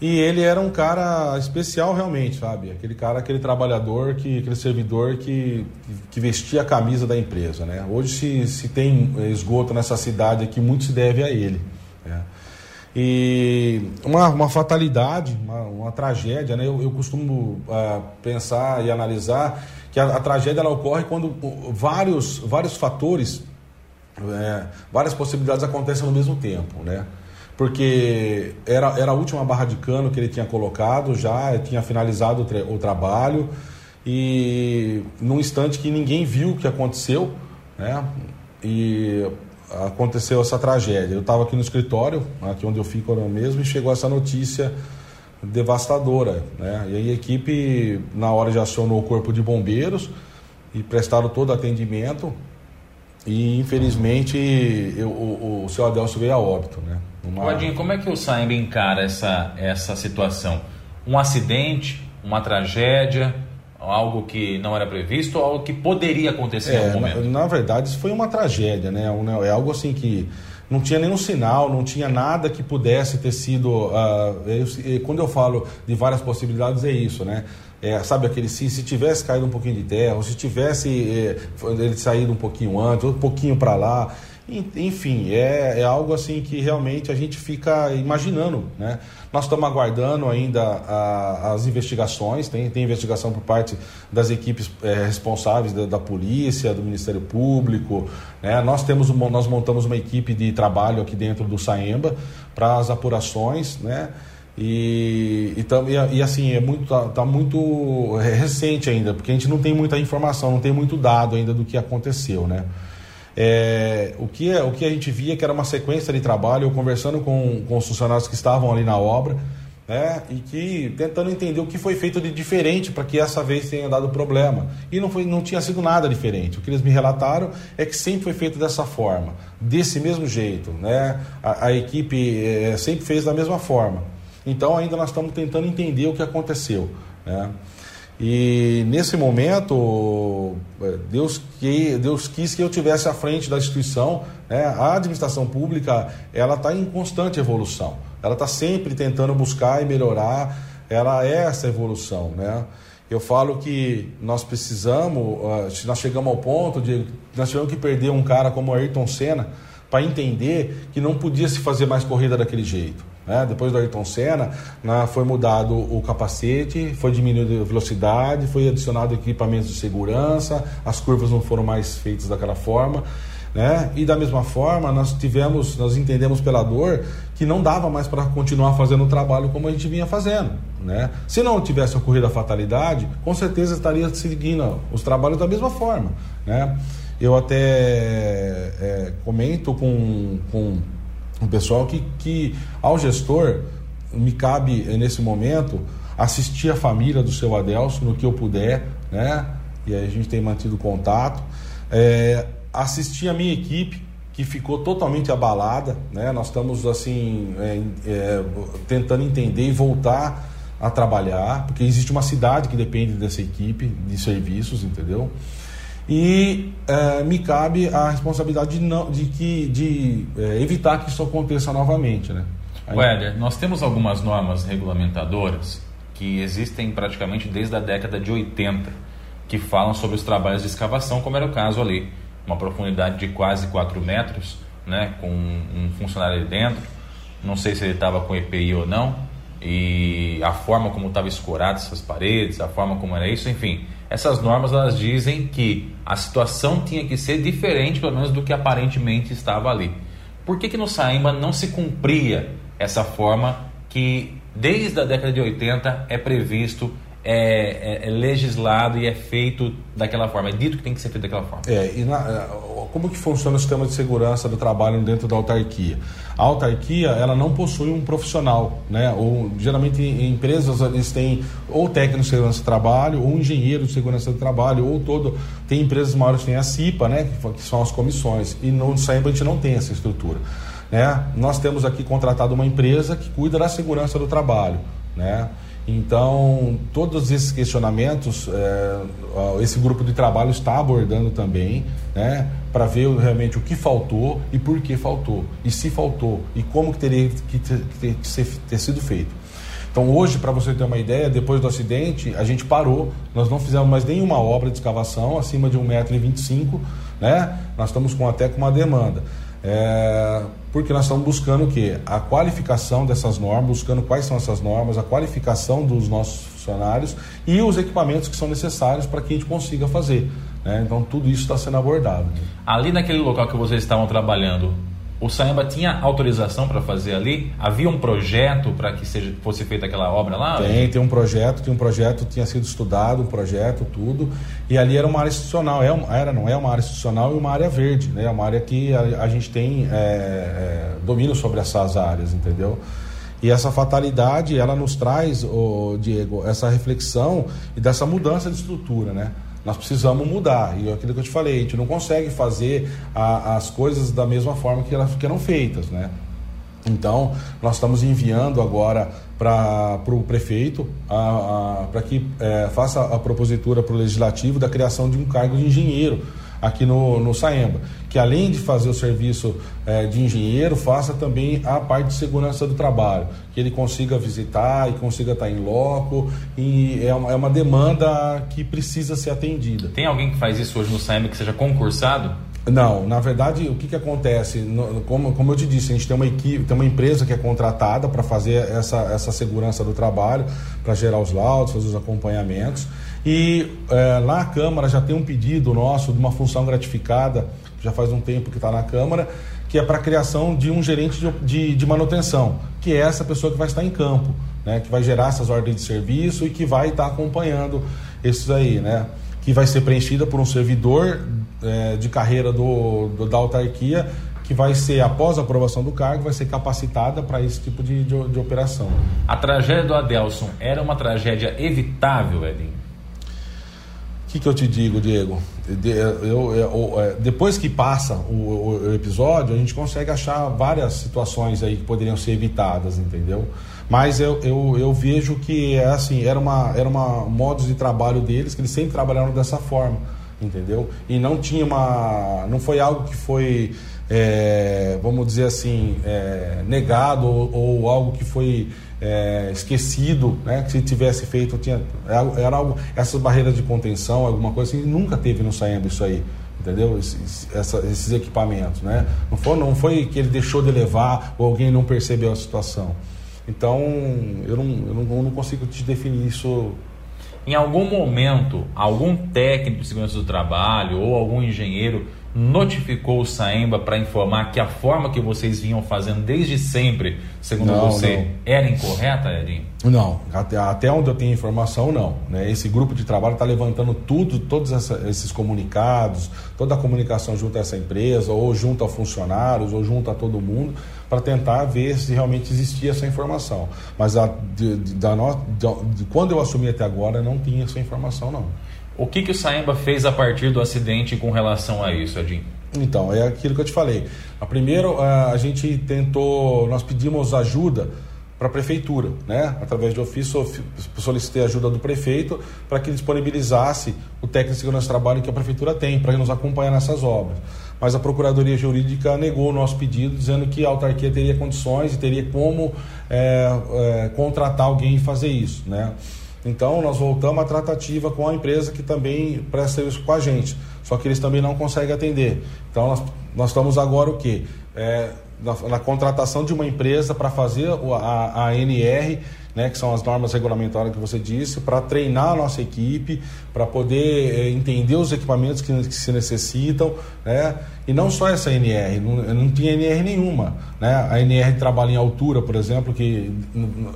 E ele era um cara especial realmente, sabe? Aquele cara, aquele trabalhador, que, aquele servidor que, que vestia a camisa da empresa, né? Hoje se, se tem esgoto nessa cidade aqui, muito se deve a ele. Né? E uma, uma fatalidade, uma, uma tragédia, né? Eu, eu costumo uh, pensar e analisar que a, a, tragédia ela ocorre quando vários, vários fatores, é, várias possibilidades acontecem ao mesmo tempo, né? porque era, era a última barra de cano que ele tinha colocado já, tinha finalizado o, o trabalho e num instante que ninguém viu o que aconteceu, né? E aconteceu essa tragédia. Eu estava aqui no escritório, aqui onde eu fico mesmo, e chegou essa notícia devastadora, né? E aí a equipe na hora já acionou o corpo de bombeiros e prestaram todo atendimento e infelizmente eu, o, o seu Adelso veio a óbito, né? Uma... Como é que o Saemba encara essa, essa situação? Um acidente, uma tragédia, algo que não era previsto, algo que poderia acontecer é, em algum momento? Na, na, verdade, isso foi uma tragédia, né? É algo assim que não tinha nenhum sinal, não tinha nada que pudesse ter sido. Uh, eu, quando eu falo de várias possibilidades, é isso, né? É, sabe aquele se, se tivesse caído um pouquinho de terra, ou se tivesse é, ele saído um pouquinho antes, um pouquinho para lá. Enfim, é, é algo assim que realmente a gente fica imaginando, né? Nós estamos aguardando ainda a, as investigações, tem, tem investigação por parte das equipes é, responsáveis da, da, polícia, do Ministério Público, né? Nós temos uma, nós montamos uma equipe de trabalho aqui dentro do Saemba para as apurações, né? E, e, e, e, assim, é muito, tá, tá, muito recente ainda, porque a gente não tem muita informação, não tem muito dado ainda do que aconteceu, né? É, o, que, é, o que a gente via que era uma sequência de trabalho, eu conversando com, com os funcionários que estavam ali na obra, né, e que tentando entender o que foi feito de diferente para que essa vez tenha dado problema. E não, foi, não tinha sido nada diferente. O que eles me relataram é que sempre foi feito dessa forma, desse mesmo jeito. Né? A, a equipe é, sempre fez da mesma forma. Então ainda nós estamos tentando entender o que aconteceu. Né? E nesse momento, é, Deus, que, Deus quis que eu tivesse à frente da instituição. Né? A administração pública ela está em constante evolução. Ela está sempre tentando buscar e melhorar era essa evolução, né? Eu falo que nós precisamos, uh, nós chegamos ao ponto de nós tivemos que perder um cara como Ayrton Senna para entender que não podia se fazer mais corrida daquele jeito. Né? Depois do Ayrton Senna, né, foi mudado o capacete, foi diminuída a velocidade, foi adicionado equipamentos de segurança, as curvas não foram mais feitas daquela forma. Né? E da mesma forma, nós tivemos, nós entendemos pela dor que não dava mais para continuar fazendo o trabalho como a gente vinha fazendo, né? Se não tivesse ocorrido a fatalidade, com certeza estaria seguindo os trabalhos da mesma forma, né? Eu até é, comento com, com o pessoal que, que ao gestor me cabe nesse momento assistir a família do seu Adelso no que eu puder, né? E aí a gente tem mantido contato. É, assistir a minha equipe que ficou totalmente abalada, né? Nós estamos assim é, é, tentando entender e voltar a trabalhar, porque existe uma cidade que depende dessa equipe de serviços, entendeu? E é, me cabe a responsabilidade de, não, de, que, de é, evitar que isso aconteça novamente, né? Aí... nós temos algumas normas regulamentadoras que existem praticamente desde a década de 80, que falam sobre os trabalhos de escavação, como era o caso ali uma profundidade de quase 4 metros, né, com um funcionário ali dentro. Não sei se ele estava com EPI ou não, e a forma como estava escorado essas paredes, a forma como era isso, enfim. Essas normas elas dizem que a situação tinha que ser diferente, pelo menos do que aparentemente estava ali. Por que, que no Saimba não se cumpria essa forma que desde a década de 80 é previsto é, é, é, legislado e é feito daquela forma, é dito que tem que ser feito daquela forma. É, e na, é, como que funciona o sistema de segurança do trabalho dentro da autarquia? A autarquia, ela não possui um profissional, né? Ou, geralmente em empresas eles têm ou técnico de segurança do trabalho, ou engenheiro de segurança do trabalho, ou todo... Tem empresas maiores que têm a CIPA, né? Que, são as comissões, e no SAEMBA a gente não tem essa estrutura. Né? Nós temos aqui contratado uma empresa que cuida da segurança do trabalho, né? Então, todos esses questionamentos, é, esse grupo de trabalho está abordando também, né, para ver realmente o que faltou e por que faltou, e se faltou, e como que teria que ter, ter, ter sido feito. Então, hoje, para você ter uma ideia, depois do acidente, a gente parou, nós não fizemos mais nenhuma obra de escavação acima de 1,25m, né? Nós estamos com até com uma demanda. É, porque nós estamos buscando o quê? A qualificação dessas normas, buscando quais são essas normas, a qualificação dos nossos funcionários e os equipamentos que são necessários para que a gente consiga fazer. Né? Então tudo isso está sendo abordado. Ali naquele local que vocês estavam trabalhando, o Saemba tinha autorização para fazer ali? Havia um projeto para que seja, fosse feita aquela obra lá? Tem, tem um projeto, tem um projeto, tinha sido estudado, um projeto, tudo. E ali era uma área institucional, é uma, era, não é uma área institucional e uma área verde, né? Uma área que a, a gente tem é, é, domínio sobre essas áreas, entendeu? E essa fatalidade, ela nos traz, Diego, essa reflexão e dessa mudança de estrutura, né? Nós precisamos mudar. E é aquilo que eu te falei, a gente não consegue fazer a, as coisas da mesma forma que elas eram feitas, né? Então, nós estamos enviando agora para o prefeito para que é, faça a propositura para o legislativo da criação de um cargo de engenheiro aqui no, no Saemba, que além de fazer o serviço é, de engenheiro, faça também a parte de segurança do trabalho, que ele consiga visitar e consiga estar em loco, e é uma, é uma demanda que precisa ser atendida. Tem alguém que faz isso hoje no Saemba que seja concursado? Não, na verdade, o que, que acontece? Como, como eu te disse, a gente tem uma equipe, tem uma empresa que é contratada para fazer essa, essa segurança do trabalho, para gerar os laudos, fazer os acompanhamentos. E é, lá a Câmara já tem um pedido nosso de uma função gratificada, já faz um tempo que está na Câmara, que é para a criação de um gerente de, de, de, manutenção, que é essa pessoa que vai estar em campo, né, que vai gerar essas ordens de serviço e que vai estar acompanhando esses aí, né, que vai ser preenchida por um servidor é, de carreira do, do, da autarquia que vai ser, após a aprovação do cargo, vai ser capacitada para esse tipo de, de, de, operação. A tragédia do Adelson era uma tragédia evitável, Edinho? O que, que eu te digo, Diego? Eu, eu, é, depois que passa o, o, episódio, a gente consegue achar várias situações aí que poderiam ser evitadas, entendeu? Mas eu, eu, eu vejo que é assim, era uma, era uma modos de trabalho deles, que eles sempre trabalharam dessa forma, entendeu? E não tinha uma. não foi algo que foi é, vamos dizer assim, é, negado ou, ou, algo que foi é, esquecido, né? Que se tivesse feito, tinha, era algo, essas barreiras de contenção, alguma coisa assim, nunca teve no Saemba isso aí entendeu? Esses, essa, esses equipamentos, né? Não foi, não foi que ele deixou de levar ou alguém não percebeu a situação. Então, eu não, eu não, eu não consigo te definir isso. Em algum momento, algum técnico de segurança do trabalho ou algum engenheiro notificou o Saemba para informar que a forma que vocês vinham fazendo desde sempre, segundo não, você, não. era incorreta, Edinho? Não, até, até onde eu tenho informação, não. Né? Esse grupo de trabalho está levantando tudo, todos essa, esses comunicados, toda a comunicação junto a essa empresa, ou junto a funcionários, ou junto a todo mundo, para tentar ver se realmente existia essa informação. Mas a, de, de, da no, de, de, quando eu assumi até agora, não tinha essa informação, não. O que, que o Saemba fez a partir do acidente com relação a isso, Edinho? Então, é aquilo que eu te falei. A primeiro, a gente tentou, nós pedimos ajuda para a prefeitura, né? Através de ofício, solicitei ajuda do prefeito para que ele disponibilizasse o técnico de segurança do trabalho que a prefeitura tem para nos acompanhar nessas obras. Mas a Procuradoria Jurídica negou o nosso pedido, dizendo que a autarquia teria condições e teria como é, é, contratar alguém e fazer isso, né? Então, nós voltamos à tratativa com a empresa que também presta serviço com a gente, só que eles também não conseguem atender. Então, nós, nós estamos agora o quê? É, na, na, contratação de uma empresa para fazer a, a NR, né, que são as normas regulamentares que você disse, para treinar a nossa equipe, para poder é, entender os equipamentos que, que, se necessitam, né, e não só essa NR, não, não tinha NR nenhuma. Né? A NR trabalha em altura, por exemplo, que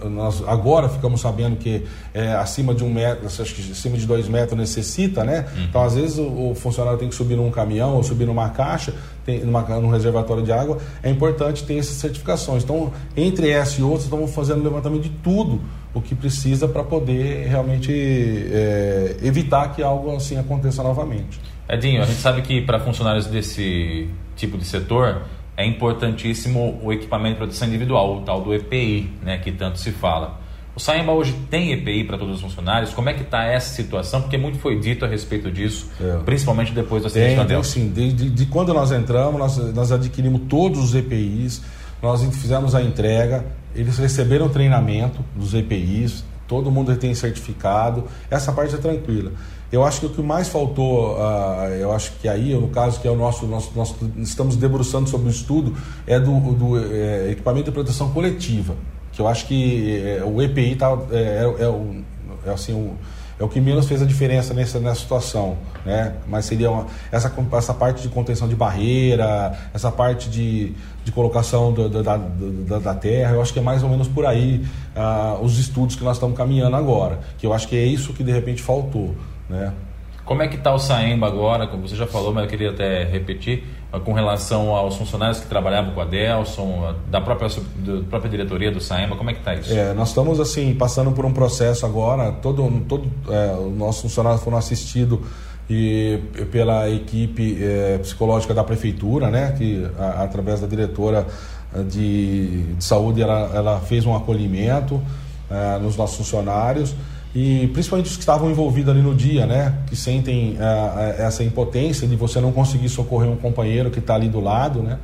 nós agora ficamos sabendo que é, acima de um metro, acho que acima de dois metros necessita, né? Uhum. Então, às vezes, o, o, funcionário tem que subir num caminhão ou subir numa caixa, tem, numa, num reservatório de água. É importante ter essas certificações. Então, entre essa e outras, estamos fazendo levantamento de tudo o que precisa para poder realmente é, evitar que algo assim aconteça novamente. Edinho, a gente sabe que para funcionários desse tipo de setor é importantíssimo o equipamento de proteção individual, o tal do EPI, né, que tanto se fala. O Saemba hoje tem EPI para todos os funcionários? Como é que está essa situação? Porque muito foi dito a respeito disso, é. principalmente depois do acidente tem, tem, sim. De, de, de, quando nós entramos, nós, nós adquirimos todos os EPIs, nós fizemos a entrega, eles receberam treinamento dos EPIs, todo mundo tem certificado, essa parte é tranquila. Eu acho que o que mais faltou, uh, eu acho que aí, no caso, que é o nosso, nosso nós estamos debruçando sobre o estudo, é do, do é, equipamento de proteção coletiva, que eu acho que é, o EPI tá, é, é, é, o, é assim, o, é o que menos fez a diferença nessa, nessa situação, né? Mas seria uma, essa, essa parte de contenção de barreira, essa parte de, de colocação do, do, da, do, da terra, eu acho que é mais ou menos por aí uh, os estudos que nós estamos caminhando agora, que eu acho que é isso que de repente faltou. Né? Como é que está o Saemba agora? Como você já falou, mas eu queria até repetir, ah, com relação aos funcionários que trabalhavam com a Delson, ah, da própria, da própria diretoria do Saemba, como é que está isso? É, nós estamos assim, passando por um processo agora, todo, todo é, os nossos funcionários foram assistidos e pela equipe é, psicológica da prefeitura, né, que a, através da diretora ah, de, de saúde ela, ela fez um acolhimento é, nos nossos funcionários e principalmente os que estavam envolvidos ali no dia, né? Que sentem uh, essa impotência de você não conseguir socorrer um companheiro que está ali do lado, né?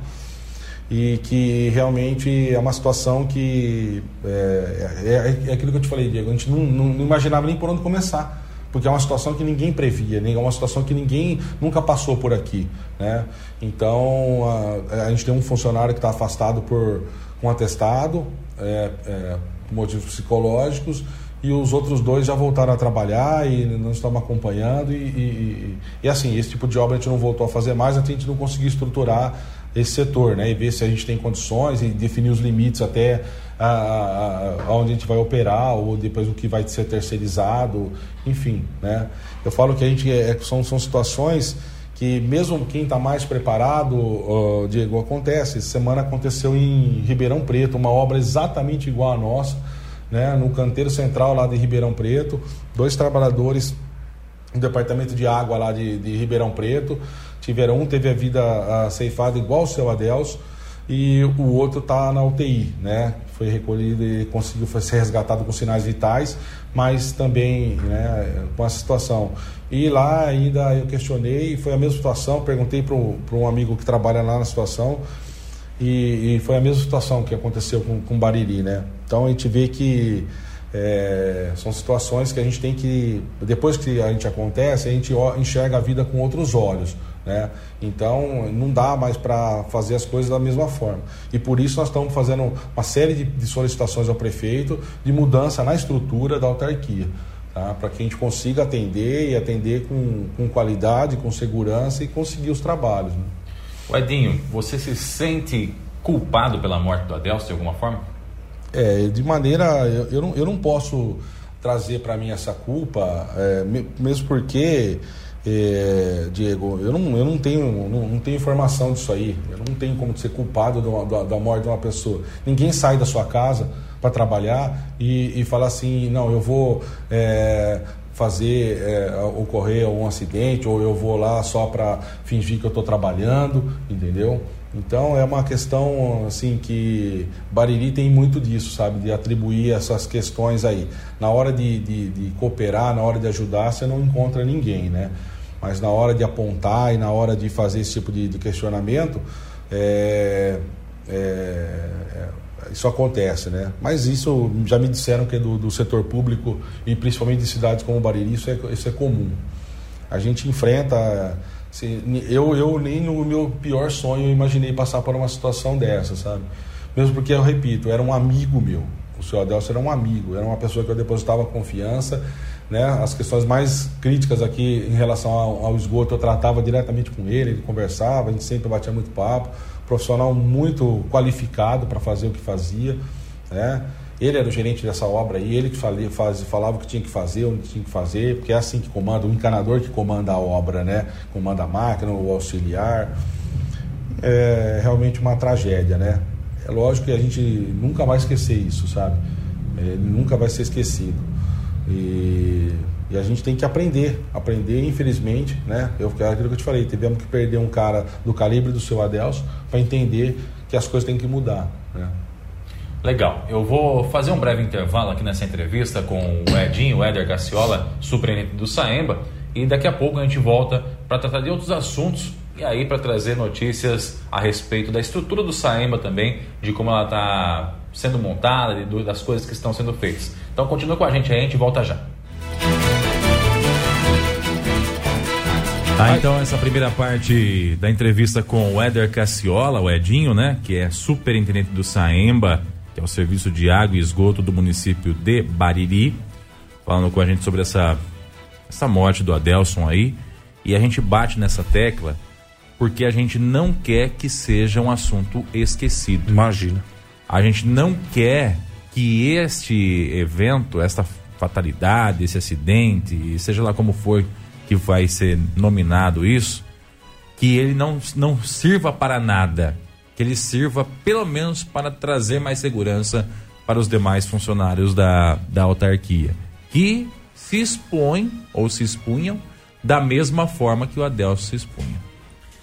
E que realmente é uma situação que é, é, é, aquilo que eu te falei, Diego. A gente não, não, não, imaginava nem por onde começar, porque é uma situação que ninguém previa, é uma situação que ninguém nunca passou por aqui, né? Então a, a gente tem um funcionário que está afastado por um atestado, é, é, por motivos psicológicos e os outros dois já voltaram a trabalhar e nós estamos acompanhando e, e, e, assim, esse tipo de obra a gente não voltou a fazer mais, a gente não conseguiu estruturar esse setor, né, e ver se a gente tem condições e definir os limites até aonde a, gente vai operar ou depois o que vai ser terceirizado, enfim, né. Eu falo que a gente é, são, são situações que mesmo quem está mais preparado, uh, Diego, acontece. Essa semana aconteceu em Ribeirão Preto, uma obra exatamente igual à nossa, né, no canteiro central lá de Ribeirão Preto, dois trabalhadores do departamento de água lá de, de Ribeirão Preto, tiveram um teve a vida a, ceifada igual o seu Adelso, e o outro está na UTI, né? Foi recolhido e conseguiu ser resgatado com sinais vitais, mas também né, com essa situação. E lá ainda eu questionei, foi a mesma situação, perguntei para um amigo que trabalha lá na situação, e, e, foi a mesma situação que aconteceu com, com Bariri, né? Então a gente vê que é, são situações que a gente tem que, depois que a gente acontece, a gente enxerga a vida com outros olhos. Né? Então não dá mais para fazer as coisas da mesma forma. E por isso nós estamos fazendo uma série de, de solicitações ao prefeito de mudança na estrutura da autarquia. Tá? Para que a gente consiga atender e atender com, com qualidade, com segurança e conseguir os trabalhos. Né? O Edinho, você se sente culpado pela morte do Adelso de alguma forma? É, de maneira. Eu, eu, não, eu não posso trazer para mim essa culpa, é, mesmo porque é, Diego, eu não, eu não tenho não, não, tenho informação disso aí. Eu não tenho como ser culpado da, da morte de uma pessoa. Ninguém sai da sua casa para trabalhar e, e falar assim, não, eu vou é, fazer é, ocorrer um acidente ou eu vou lá só para fingir que eu estou trabalhando, entendeu? Então é uma questão assim que Bariri tem muito disso, sabe, de atribuir essas questões aí. Na hora de, de, de cooperar, na hora de ajudar, você não encontra ninguém, né? Mas na hora de apontar e na hora de fazer esse tipo de, de questionamento, é, é, é, isso acontece, né? Mas isso já me disseram que é do, do setor público e principalmente de cidades como Bariri, isso é, isso é comum. A gente enfrenta Assim, eu, eu nem no meu pior sonho imaginei passar por uma situação dessa, sabe? Mesmo porque, eu repito, era um amigo meu. O senhor Adelso era um amigo, era uma pessoa que eu depositava confiança. Né? As questões mais críticas aqui em relação ao, ao esgoto eu tratava diretamente com ele, ele conversava, a gente sempre batia muito papo. Profissional muito qualificado para fazer o que fazia. Né? Ele era o gerente dessa obra aí, ele que fazia, faz, falava o que tinha que fazer, onde tinha que fazer, porque é assim que comanda, o encanador que comanda a obra, né? Comanda a máquina, o auxiliar. É realmente uma tragédia, né? É lógico que a gente nunca vai esquecer isso, sabe? É, nunca vai ser esquecido. E, e, a gente tem que aprender, aprender, infelizmente, né? Eu, aquilo que eu te falei, tivemos que perder um cara do calibre do seu Adelso para entender que as coisas têm que mudar, né? Legal. Eu vou fazer um breve intervalo aqui nessa entrevista com o Edinho, o Éder Caciola, superintendente do Saemba, e daqui a pouco a gente volta para tratar de outros assuntos e aí para trazer notícias a respeito da estrutura do Saemba também, de como ela está sendo montada, das coisas que estão sendo feitas. Então continua com a gente aí, a gente volta já. Ah, então essa primeira parte da entrevista com o Éder Cassiola, o Edinho, né, que é superintendente do Saemba, que é o Serviço de Água e Esgoto do município de Bariri, falando com a gente sobre essa, essa morte do Adelson aí. E a gente bate nessa tecla porque a gente não quer que seja um assunto esquecido. Imagina. A gente não quer que este evento, esta fatalidade, esse acidente, seja lá como for que vai ser nominado isso, que ele não, não sirva para nada que ele sirva pelo menos para trazer mais segurança para os demais funcionários da, da autarquia, que se expõem ou se expunham da mesma forma que o Adelso se expunha.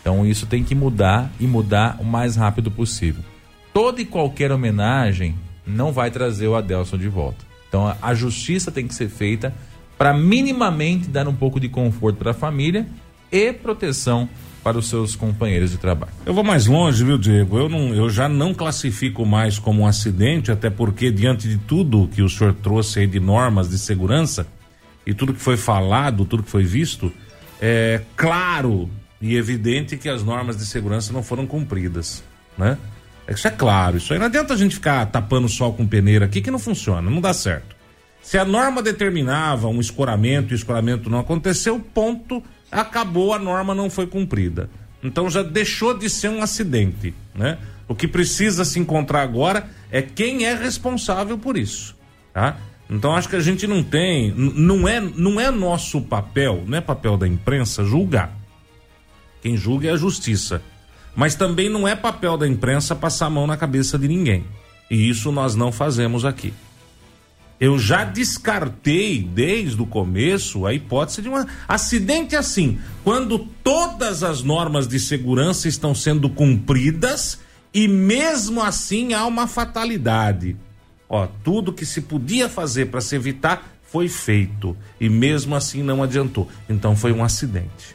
Então isso tem que mudar e mudar o mais rápido possível. Toda e qualquer homenagem não vai trazer o Adelson de volta. Então a, a justiça tem que ser feita para minimamente dar um pouco de conforto para a família e proteção para os seus companheiros de trabalho. Eu vou mais longe, viu, Diego? Eu, não, eu já não classifico mais como um acidente, até porque, diante de tudo que o senhor trouxe aí de normas de segurança e tudo que foi falado, tudo que foi visto, é claro e evidente que as normas de segurança não foram cumpridas, né? Isso é claro, isso aí não adianta a gente ficar tapando o sol com peneira aqui que não funciona, não dá certo. Se a norma determinava um escoramento e o escoramento não aconteceu, ponto, acabou, a norma não foi cumprida. Então já deixou de ser um acidente, né? O que precisa se encontrar agora é quem é responsável por isso, tá? Então acho que a gente não tem, não é, não é nosso papel, não é papel da imprensa julgar. Quem julga é a justiça. Mas também não é papel da imprensa passar a mão na cabeça de ninguém. E isso nós não fazemos aqui eu já descartei desde o começo a hipótese de um acidente assim, quando todas as normas de segurança estão sendo cumpridas E mesmo assim há uma fatalidade. Ó, tudo que se podia fazer para se evitar foi feito e mesmo assim não adiantou. Então foi um acidente.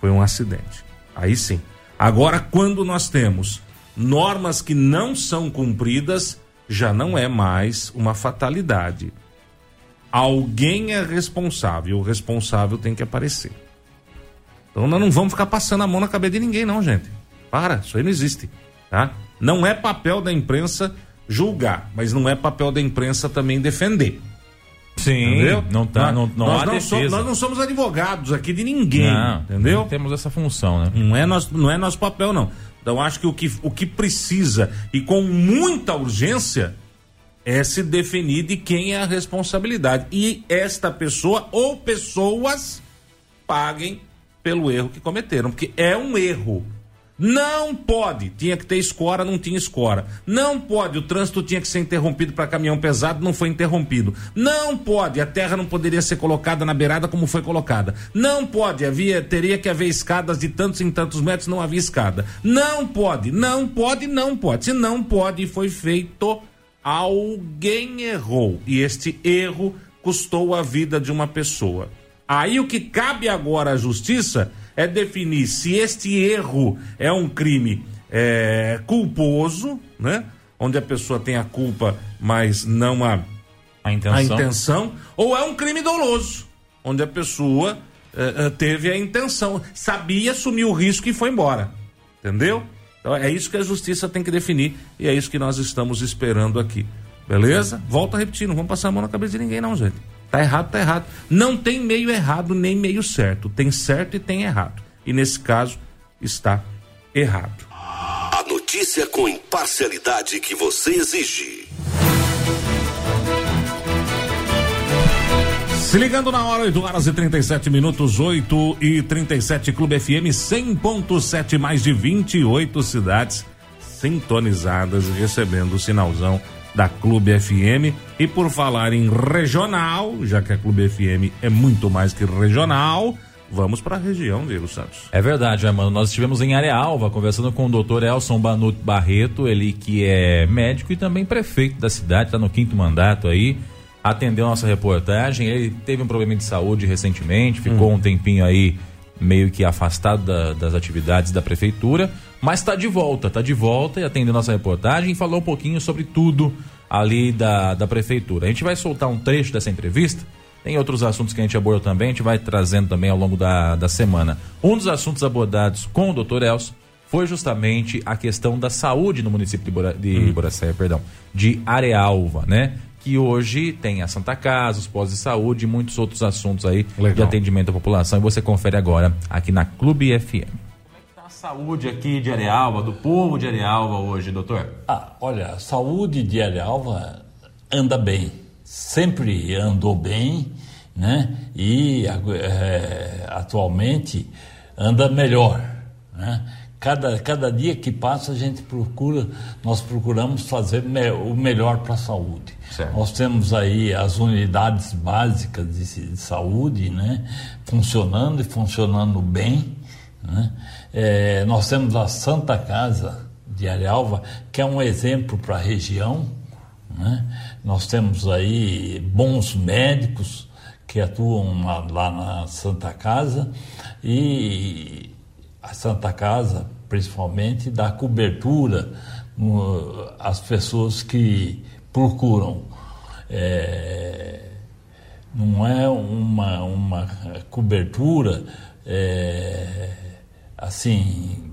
Foi um acidente. Aí sim. Agora, quando nós temos normas que não são cumpridas, já não é mais uma fatalidade. Alguém é responsável, o responsável tem que aparecer. Então nós não vamos ficar passando a mão na cabeça de ninguém, não, gente. Para, isso aí não existe, tá? Não é papel da imprensa julgar, mas não é papel da imprensa também defender. Sim, entendeu? não tá, não, não nós, não somos, nós não somos advogados aqui de ninguém, Não, entendeu? não temos essa função, né? Não é nosso, não é nosso papel, não. Então acho que o que, o que precisa e com muita urgência é se definir de quem é a responsabilidade. E esta pessoa ou pessoas paguem pelo erro que cometeram, porque é um erro. Não pode, tinha que ter escora, não tinha escora. Não pode, o trânsito tinha que ser interrompido para caminhão pesado, não foi interrompido. Não pode, a terra não poderia ser colocada na beirada como foi colocada. Não pode, havia teria que haver escadas de tantos em tantos metros, não havia escada. Não pode, não pode, não pode. Se não pode foi feito, alguém errou e este erro custou a vida de uma pessoa. Aí o que cabe agora à justiça é definir se este erro é um crime é, culposo, né? Onde a pessoa tem a culpa, mas não a, a, intenção. a intenção, ou é um crime doloso, onde a pessoa é, é, teve a intenção, sabia, assumiu o risco e foi embora. Entendeu? Então é isso que a justiça tem que definir e é isso que nós estamos esperando aqui. Beleza? Volto a repetir, não vamos passar a mão na cabeça de ninguém, não, gente. Tá errado, tá errado. Não tem meio errado nem meio certo. Tem certo e tem errado. E nesse caso, está errado. A notícia com imparcialidade que você exige. Se ligando na hora, 8 horas e 37 minutos, 8 e 37, Clube FM 100.7, mais de 28 cidades sintonizadas e recebendo o sinalzão da Clube FM. E por falar em regional, já que a Clube FM é muito mais que regional, vamos para a região, Diego Santos. É verdade, mano. Nós estivemos em Arealva conversando com o doutor Elson Banuto Barreto, ele que é médico e também prefeito da cidade, está no quinto mandato aí. Atendeu nossa reportagem. Ele teve um problema de saúde recentemente, ficou Hum. um tempinho aí meio que afastado da- das atividades da prefeitura, mas está de volta, está de volta e atendeu nossa reportagem e falou um pouquinho sobre tudo ali da, da prefeitura. A gente vai soltar um trecho dessa entrevista. Tem outros assuntos que a gente abordou também, a gente vai trazendo também ao longo da, da semana. Um dos assuntos abordados com o Dr. Elcio foi justamente a questão da saúde no município de, Bora, de Hum. Boracéia, perdão, de Arealva, né? Que hoje tem a Santa Casa, os pós de saúde e muitos outros assuntos aí de Legal. atendimento à população. E você confere agora aqui na Clube FM. Saúde aqui de Arealva, do povo de Arealva hoje, doutor? Ah, olha, a saúde de Arealva anda bem, sempre andou bem, né? E eh, atualmente anda melhor, né? Cada, cada dia que passa a gente procura, nós procuramos fazer me- o melhor para a saúde. Nós temos aí as unidades básicas de, de saúde, né? Funcionando e funcionando bem, né? Eh, nós temos a Santa Casa de Arealva, que é um exemplo para a região. né? Nós temos aí bons médicos que atuam lá, lá na Santa Casa e a Santa Casa, principalmente, dá cobertura às pessoas que procuram. É, não é uma, uma cobertura é, assim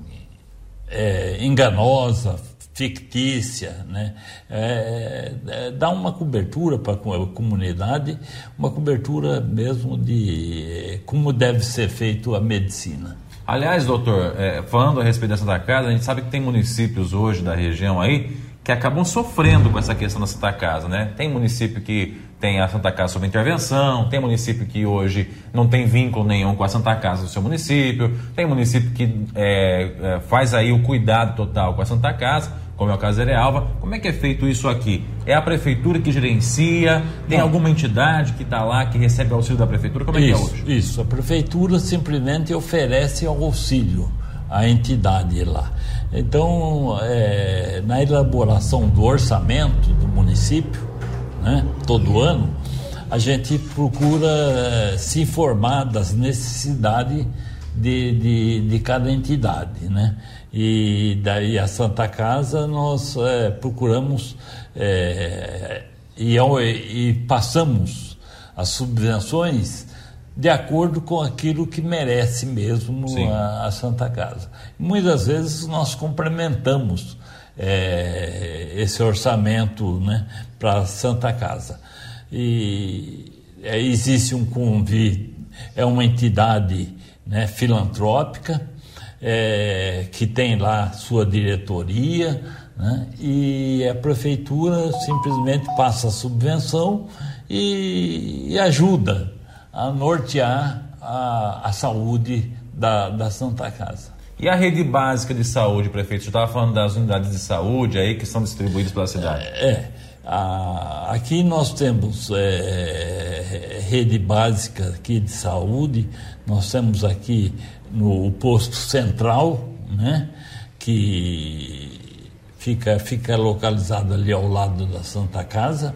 é, enganosa, fictícia, né? É, é, dá uma cobertura para a comunidade, uma cobertura mesmo de como deve ser feito a medicina. Aliás, doutor, é, falando a respeito dessa Santa Casa, a gente sabe que tem municípios hoje da região aí que acabam sofrendo com essa questão da Santa Casa, né? Tem município que tem a Santa Casa sob intervenção, tem município que hoje não tem vínculo nenhum com a Santa Casa do seu município, tem município que é, é, faz aí o cuidado total com a Santa Casa, como é o caso de Arealva. Como é que é feito isso aqui? É a prefeitura que gerencia? Tem Não. alguma entidade que está lá, que recebe o auxílio da prefeitura? Como é isso, que é hoje? Isso, a prefeitura simplesmente oferece auxílio. a entidade lá. Então, é, na elaboração do orçamento do município, né, todo ano, a gente procura eh, se informar das necessidades de, de, de cada entidade, né? E daí a Santa Casa nós é, procuramos é, e, e passamos as subvenções de acordo com aquilo que merece mesmo a, a, Santa Casa. Muitas vezes nós complementamos é, esse orçamento né, para a Santa Casa. E é, existe um convite, é uma entidade né, filantrópica é, que tem lá sua diretoria né, e a prefeitura simplesmente passa a subvenção e, e ajuda a nortear a, a saúde da, da Santa Casa. E a rede básica de saúde, prefeito? Você estava falando das unidades de saúde aí que são distribuídas pela cidade. É. é aqui nós temos é, rede básica aqui de saúde, nós temos aqui no posto central, né, que fica, fica localizado ali ao lado da Santa Casa.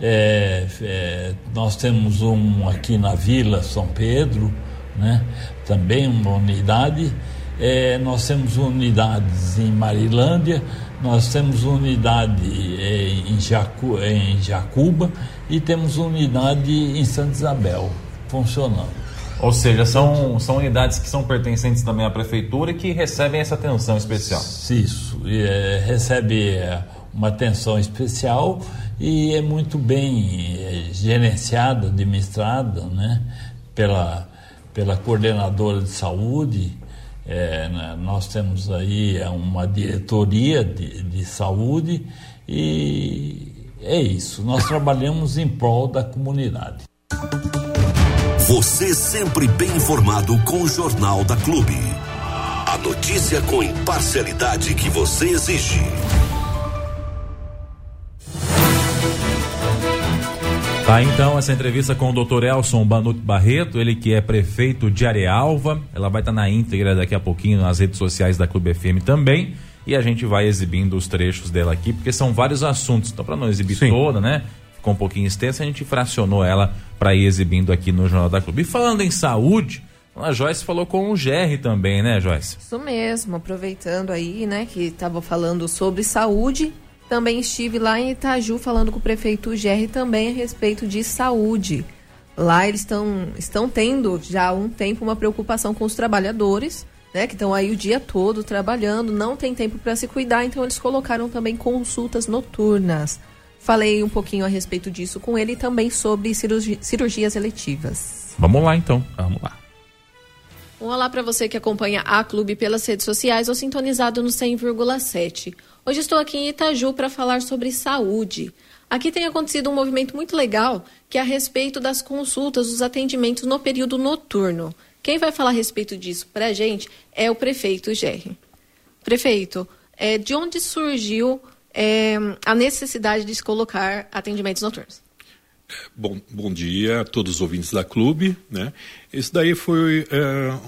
É, é, nós temos um aqui na Vila São Pedro, né? também uma unidade. É, nós temos unidades em Marilândia, nós temos unidade é, em, Jacu, em Jacuba e temos unidade em Santa Isabel funcionando. Ou seja, são, são unidades que são pertencentes também à prefeitura e que recebem essa atenção especial. Isso, é, recebe é, uma atenção especial e é muito bem é, gerenciada, administrada né, pela, pela coordenadora de saúde. É, né, nós temos aí é, uma diretoria de, de saúde e é isso. Nós trabalhamos em prol da comunidade. Você sempre bem informado com o Jornal da Clube. A notícia com imparcialidade que você exige. Tá então essa entrevista com o Dr. Elson Banuto Barreto, ele que é prefeito de Arealva. Ela vai estar tá na íntegra daqui a pouquinho nas redes sociais da Clube FM também. E a gente vai exibindo os trechos dela aqui, porque são vários assuntos. Então, para não exibir Sim. toda, né? Ficou um pouquinho extensa, a gente fracionou ela para ir exibindo aqui no Jornal da Clube. E falando em saúde, a Joyce falou com o Gerry também, né, Joyce? Isso mesmo, aproveitando aí, né, que estava falando sobre saúde também estive lá em Itaju falando com o prefeito Gerry também a respeito de saúde. Lá eles estão, estão tendo já há um tempo uma preocupação com os trabalhadores, né, que estão aí o dia todo trabalhando, não tem tempo para se cuidar, então eles colocaram também consultas noturnas. Falei um pouquinho a respeito disso com ele e também sobre cirurgi cirurgias eletivas. Vamos lá então, vamos lá. Um olá para você que acompanha a Clube pelas redes sociais ou sintonizado no 100,7. Hoje estou aqui em Itaju para falar sobre saúde. Aqui tem acontecido um movimento muito legal que é a respeito das consultas, dos atendimentos no período noturno. Quem vai falar a respeito disso para a gente é o prefeito Gerry. Prefeito, é, de onde surgiu é, a necessidade de se colocar atendimentos noturnos? Bom, bom dia a todos os ouvintes da clube. Né? Isso daí foi é,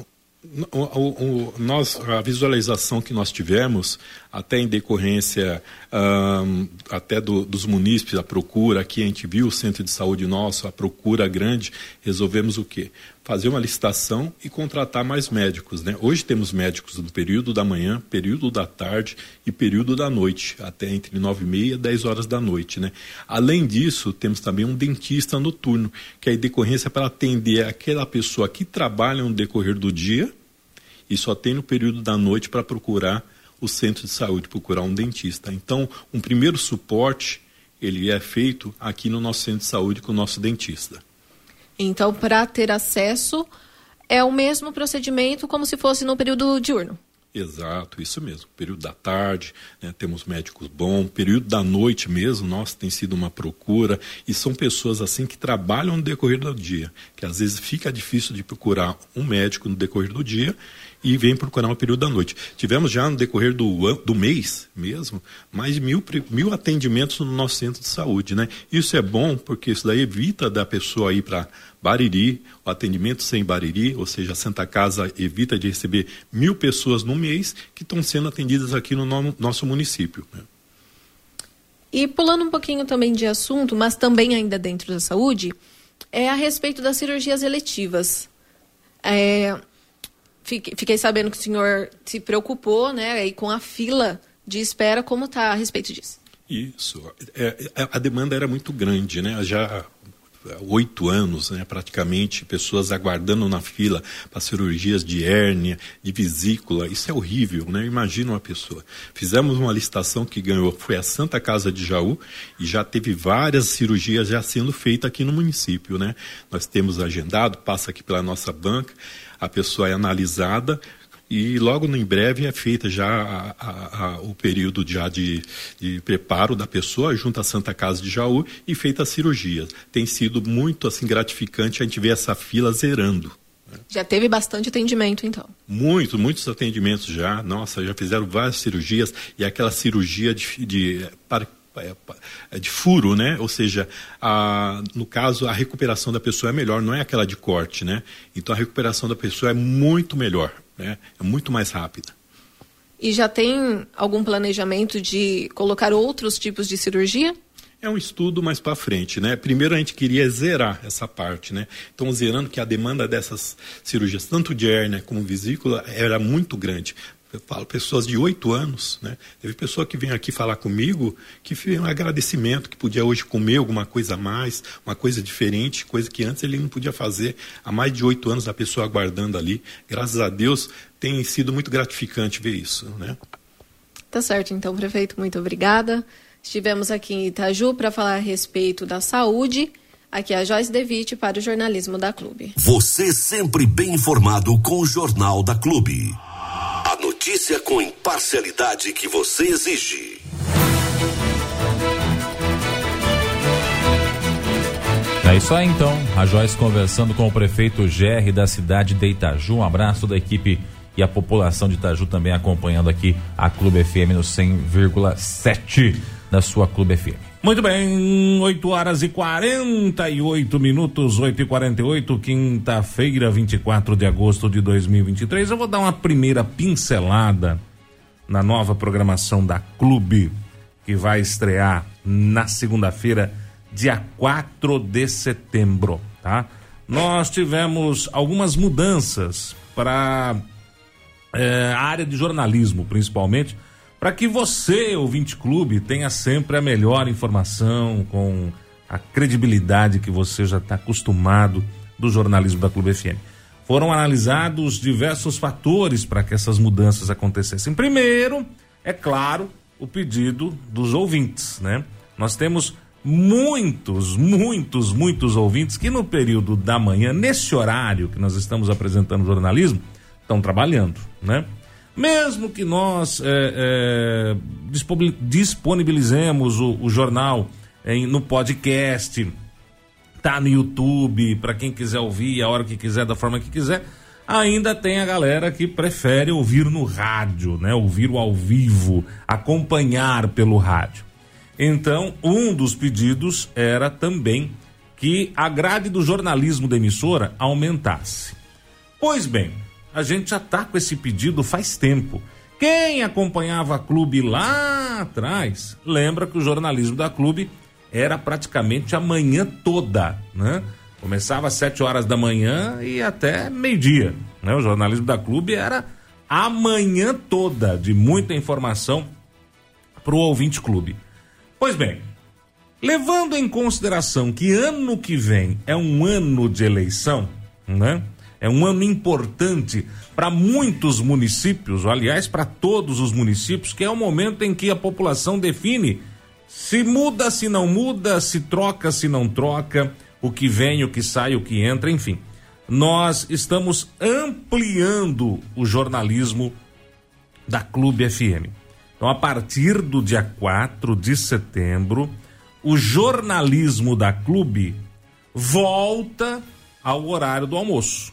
o, o, nós, a visualização que nós tivemos, até em decorrência um, até do, dos munícipes, a procura, aqui a gente viu o centro de saúde nosso, a procura grande, resolvemos o quê? Fazer uma licitação e contratar mais médicos. Né? Hoje temos médicos no período da manhã, período da tarde e período da noite, até entre nove e meia e dez horas da noite. Né? Além disso, temos também um dentista noturno, que é a decorrência para atender aquela pessoa que trabalha no decorrer do dia e só tem no período da noite para procurar o centro de saúde, procurar um dentista. Então, um primeiro suporte ele é feito aqui no nosso centro de saúde com o nosso dentista. Então, para ter acesso, é o mesmo procedimento como se fosse no período diurno. Exato, isso mesmo. Período da tarde, né, temos médicos bons. Período da noite mesmo, nossa, tem sido uma procura. E são pessoas assim que trabalham no decorrer do dia. Que às vezes fica difícil de procurar um médico no decorrer do dia e vem procurar um período da noite. Tivemos já no decorrer do, do mês mesmo, mais de mil, mil atendimentos no nosso centro de saúde, né? Isso é bom porque isso daí evita da pessoa ir para Bariri, o atendimento sem Bariri, ou seja, a Santa Casa evita de receber mil pessoas no mês que estão sendo atendidas aqui no no- nosso município. né? E pulando um pouquinho também de assunto, mas também ainda dentro da saúde, é a respeito das cirurgias eletivas. É, fiquei, sabendo que o senhor se preocupou, né, aí com a fila de espera, como está a respeito disso? Isso. É, é, a demanda era muito grande, né? Já oito anos, né, praticamente, pessoas aguardando na fila para cirurgias de hérnia, de vesícula. Isso é horrível, né? Imagina uma pessoa. Fizemos uma licitação que ganhou, foi a Santa Casa de Jaú, e já teve várias cirurgias já sendo feitas aqui no município, né? Nós temos agendado, passa aqui pela nossa banca, a pessoa é analisada, e logo em breve é feita já a- a- a- o período já de, de preparo da pessoa junto à Santa Casa de Jaú e feita a cirurgia. Tem sido muito assim gratificante a gente ver essa fila zerando. Já teve bastante atendimento, então. Muito, muitos atendimentos já. Nossa, já fizeram várias cirurgias e aquela cirurgia de, de, para- pa- de furo, né? Ou seja, a, no caso, a recuperação da pessoa é melhor, não é aquela de corte, né? Então a recuperação da pessoa é muito melhor, né? É muito mais rápida. E já tem algum planejamento de colocar outros tipos de cirurgia? É um estudo mais para frente, né? Primeiro a gente queria zerar essa parte, né? Então zerando que a demanda dessas cirurgias, tanto de hérnia como vesícula, era muito grande. Eu falo pessoas de oito anos, né? Teve pessoa que veio aqui falar comigo que fez um agradecimento que podia hoje comer alguma coisa a mais, uma coisa diferente, coisa que antes ele não podia fazer. Há mais de oito anos a pessoa aguardando ali. Graças a Deus tem sido muito gratificante ver isso, né? Tá certo, então, prefeito, muito obrigada. Estivemos aqui em Itaju para falar a respeito da saúde. Aqui é a Joyce Devitt para o jornalismo da Clube. Você sempre bem informado com o Jornal da Clube. A notícia com imparcialidade que você exige. É isso aí então, a Joyce conversando com o prefeito GR da cidade de Itaju. Um abraço da equipe e a população de Itaju também acompanhando aqui a Clube FM no 100,7 da sua Clube FM. Muito bem, 8 horas e 48 minutos, 8 e 48 quinta-feira, 24 de agosto de 2023. Eu vou dar uma primeira pincelada na nova programação da Clube, que vai estrear na segunda-feira, dia 4 de setembro, tá? Nós tivemos algumas mudanças para a área de jornalismo, principalmente, para que você, ouvinte clube, tenha sempre a melhor informação, com a credibilidade que você já está acostumado do jornalismo da Clube FM. Foram analisados diversos fatores para que essas mudanças acontecessem. Primeiro, é claro, o pedido dos ouvintes, né? Nós temos muitos, muitos, muitos ouvintes que no período da manhã, nesse horário que nós estamos apresentando o jornalismo, estão trabalhando, né? Mesmo que nós é, é, disponibil- disponibilizemos o, o jornal em- no podcast, tá no YouTube, para quem quiser ouvir a hora que quiser, da forma que quiser, ainda tem a galera que prefere ouvir no rádio, né? Ouvir o ao vivo, acompanhar pelo rádio. Então, um dos pedidos era também que a grade do jornalismo da emissora aumentasse. Pois bem, a gente já tá com esse pedido faz tempo. Quem acompanhava a clube lá atrás, lembra que o jornalismo da clube era praticamente a manhã toda, né? Começava às 7 horas da manhã e até meio-dia, né? O jornalismo da clube era a manhã toda de muita informação pro ouvinte clube. Pois bem, levando em consideração que ano que vem é um ano de eleição, né? É um ano importante para muitos municípios, aliás, para todos os municípios, que é o momento em que a população define se muda, se não muda, se troca, se não troca, o que vem, o que sai, o que entra, enfim. Nós estamos ampliando o jornalismo da Clube FM. Então, a partir do dia 4 de setembro, o jornalismo da Clube volta ao horário do almoço,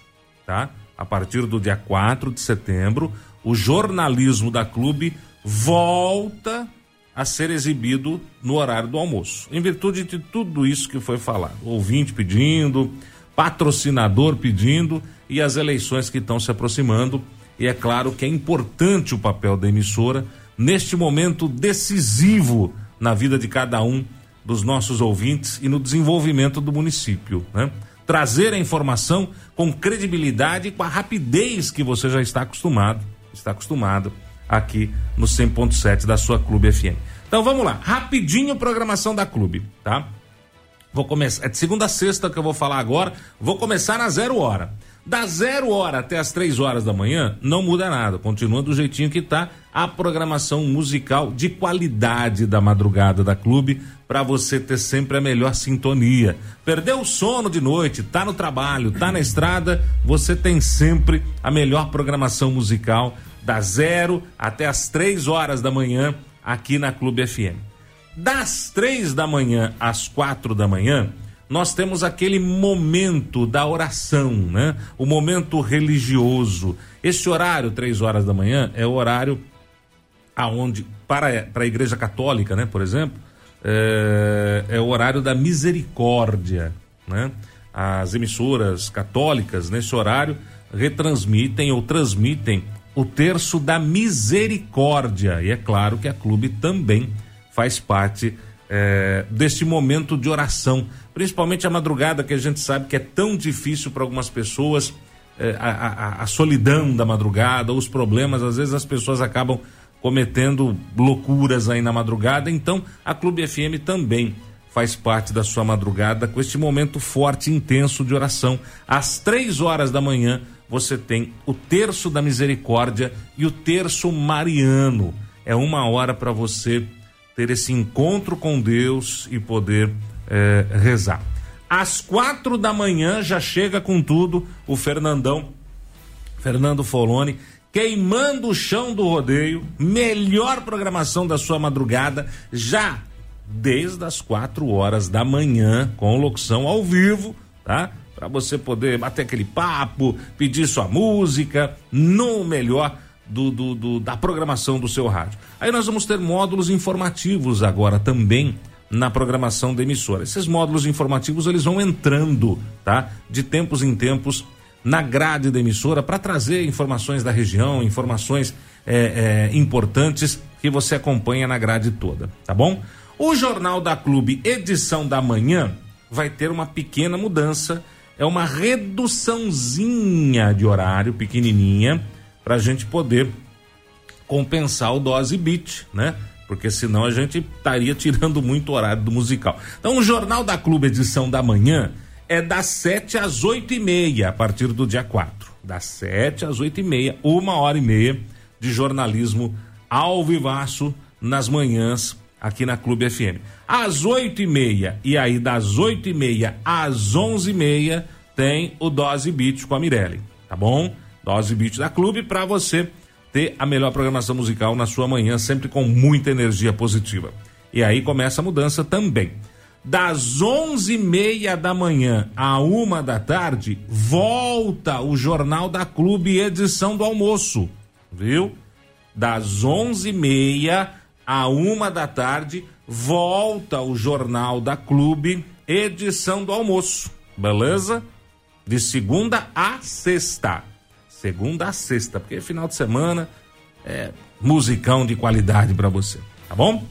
tá? a partir do dia 4 de setembro, o jornalismo da clube volta a ser exibido no horário do almoço. Em virtude de tudo isso que foi falado. Ouvinte pedindo, patrocinador pedindo e as eleições que estão se aproximando. E é claro que é importante o papel da emissora neste momento decisivo na vida de cada um dos nossos ouvintes e no desenvolvimento do município, né? Trazer a informação com credibilidade e com a rapidez que você já está acostumado, está acostumado aqui no 100.7 da sua Clube FM. Então vamos lá, rapidinho programação da Clube, tá? Vou começar, é de segunda a sexta que eu vou falar agora, vou começar na zero hora. Da zero hora até as três horas da manhã, não muda nada, continua do jeitinho que tá a programação musical de qualidade da madrugada da clube, para você ter sempre a melhor sintonia. Perdeu o sono de noite, tá no trabalho, tá na estrada, você tem sempre a melhor programação musical da zero até as três horas da manhã aqui na Clube FM. Das três da manhã às quatro da manhã, nós temos aquele momento da oração, né? O momento religioso. Esse horário, três horas da manhã, é o horário aonde para, para a Igreja Católica, né? Por exemplo, é, é o horário da misericórdia, né? As emissoras católicas nesse horário retransmitem ou transmitem o terço da misericórdia. E é claro que a clube também faz parte é, deste momento de oração, principalmente a madrugada, que a gente sabe que é tão difícil para algumas pessoas, é, a, a, a, solidão da madrugada, os problemas, às vezes as pessoas acabam cometendo loucuras aí na madrugada, então a Clube FM também faz parte da sua madrugada com este momento forte e intenso de oração. Às três horas da manhã, você tem o terço da misericórdia e o terço mariano. É uma hora para você ter esse encontro com Deus e poder é, rezar. Às quatro da manhã já chega com tudo o Fernandão, Fernando Foloni, queimando o chão do rodeio, melhor programação da sua madrugada, já desde as quatro horas da manhã, com locução ao vivo, tá? para você poder bater aquele papo, pedir sua música, no melhor do, do, do, da programação do seu rádio. Aí nós vamos ter módulos informativos agora também na programação da emissora. Esses módulos informativos eles vão entrando, tá? De tempos em tempos na grade da emissora para trazer informações da região, informações é, é, importantes que você acompanha na grade toda, tá bom? O Jornal da Clube, edição da manhã, vai ter uma pequena mudança é uma reduçãozinha de horário, pequenininha, para a gente poder compensar o dose beat, né? Porque senão a gente estaria tirando muito horário do musical. Então, o Jornal da Clube, edição da manhã, é das 7 às 8 e meia, a partir do dia 4. Das 7 às 8 e meia, uma hora e meia de jornalismo ao vivaço nas manhãs aqui na Clube FM. Às oito e meia, e aí das oito e meia às onze e meia, tem o Dose Beat com a Mirelle, tá bom? Dose Beat da Clube para você ter a melhor programação musical na sua manhã, sempre com muita energia positiva. E aí começa a mudança também. Das onze e meia da manhã à uma da tarde, volta o Jornal da Clube, edição do almoço, viu? Das onze e meia à uma da tarde, volta o Jornal da Clube, edição do almoço. Beleza? De segunda a sexta. Segunda a sexta, porque final de semana é musicão de qualidade para você, tá bom?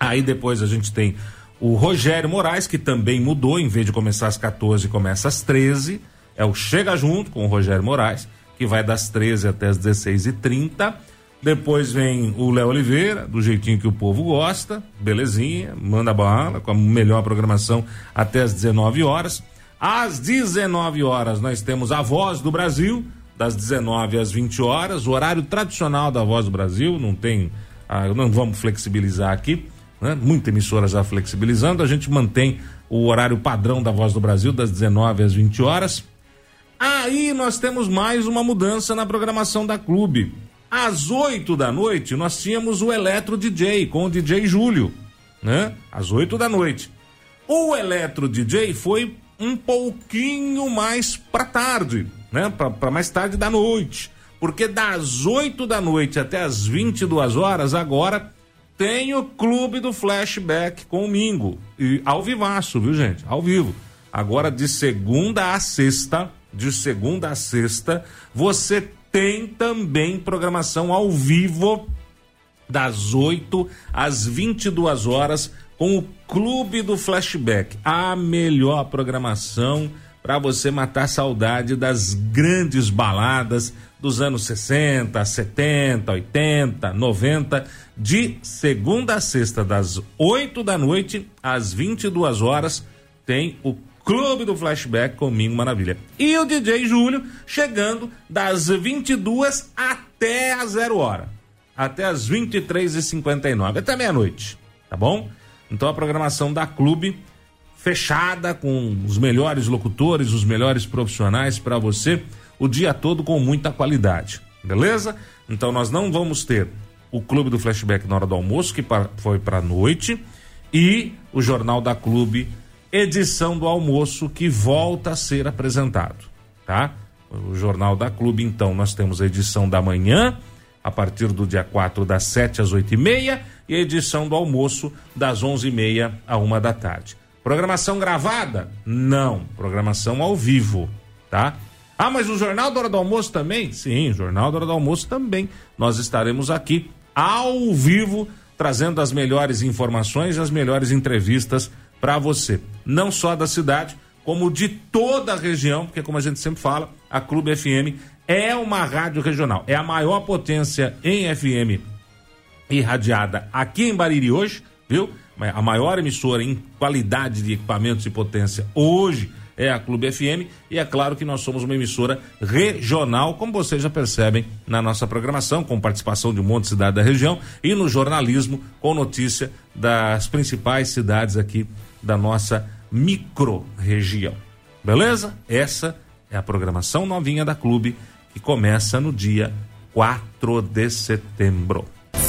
Aí depois a gente tem o Rogério Moraes, que também mudou, em vez de começar às 14, começa às 13. É o Chega Junto com o Rogério Moraes, que vai das 13 até as 16h30. Depois vem o Léo Oliveira, do jeitinho que o povo gosta, belezinha, manda bala, com a melhor programação até as 19 horas. Às 19 horas nós temos a Voz do Brasil, das 19 às 20 horas, o horário tradicional da Voz do Brasil, não tem, ah, não vamos flexibilizar aqui, né? Muita emissora já flexibilizando, a gente mantém o horário padrão da Voz do Brasil, das 19 às 20 horas. Aí nós temos mais uma mudança na programação da clube. Às 8 da noite, nós tínhamos o Eletro DJ com o DJ Júlio, né? Às 8 da noite. O Eletro DJ foi um pouquinho mais para tarde, né? Para mais tarde da noite. Porque das 8 da noite até as 22 horas, agora tem o Clube do Flashback com o Mingo. E ao vivaço, viu, gente? Ao vivo. Agora de segunda a sexta, de segunda a sexta, você tem também programação ao vivo das 8 às 22 horas com o Clube do Flashback. A melhor programação para você matar saudade das grandes baladas dos anos 60, 70, 80, 90, de segunda a sexta, das 8 da noite às 22 horas, tem o Clube do Flashback comigo, maravilha. E o DJ Júlio chegando das 22 até a zero hora. Até as 23h59, até meia-noite, tá bom? Então a programação da Clube fechada com os melhores locutores, os melhores profissionais para você o dia todo com muita qualidade, beleza? Então nós não vamos ter o Clube do Flashback na hora do almoço, que foi para noite, e o Jornal da Clube, edição do almoço, que volta a ser apresentado, tá? O Jornal da Clube, então, nós temos a edição da manhã, a partir do dia 4, das 7 às 8 e meia, e a edição do almoço, das 11 e meia à uma da tarde. Programação gravada? Não. Programação ao vivo, tá? Ah, mas o Jornal da Hora do Almoço também? Sim, o Jornal da Hora do Almoço também. Nós estaremos aqui ao vivo trazendo as melhores informações as melhores entrevistas para você. Não só da cidade, como de toda a região, porque como a gente sempre fala, a Clube FM é uma rádio regional. É a maior potência em FM irradiada aqui em Bariri hoje, viu? A maior emissora em qualidade de equipamentos e potência hoje é a Clube FM e é claro que nós somos uma emissora regional, como vocês já percebem na nossa programação, com participação de um monte de cidade da região e no jornalismo com notícia das principais cidades aqui da nossa micro-região. Beleza? Essa é a programação novinha da Clube que começa no dia 4 de setembro.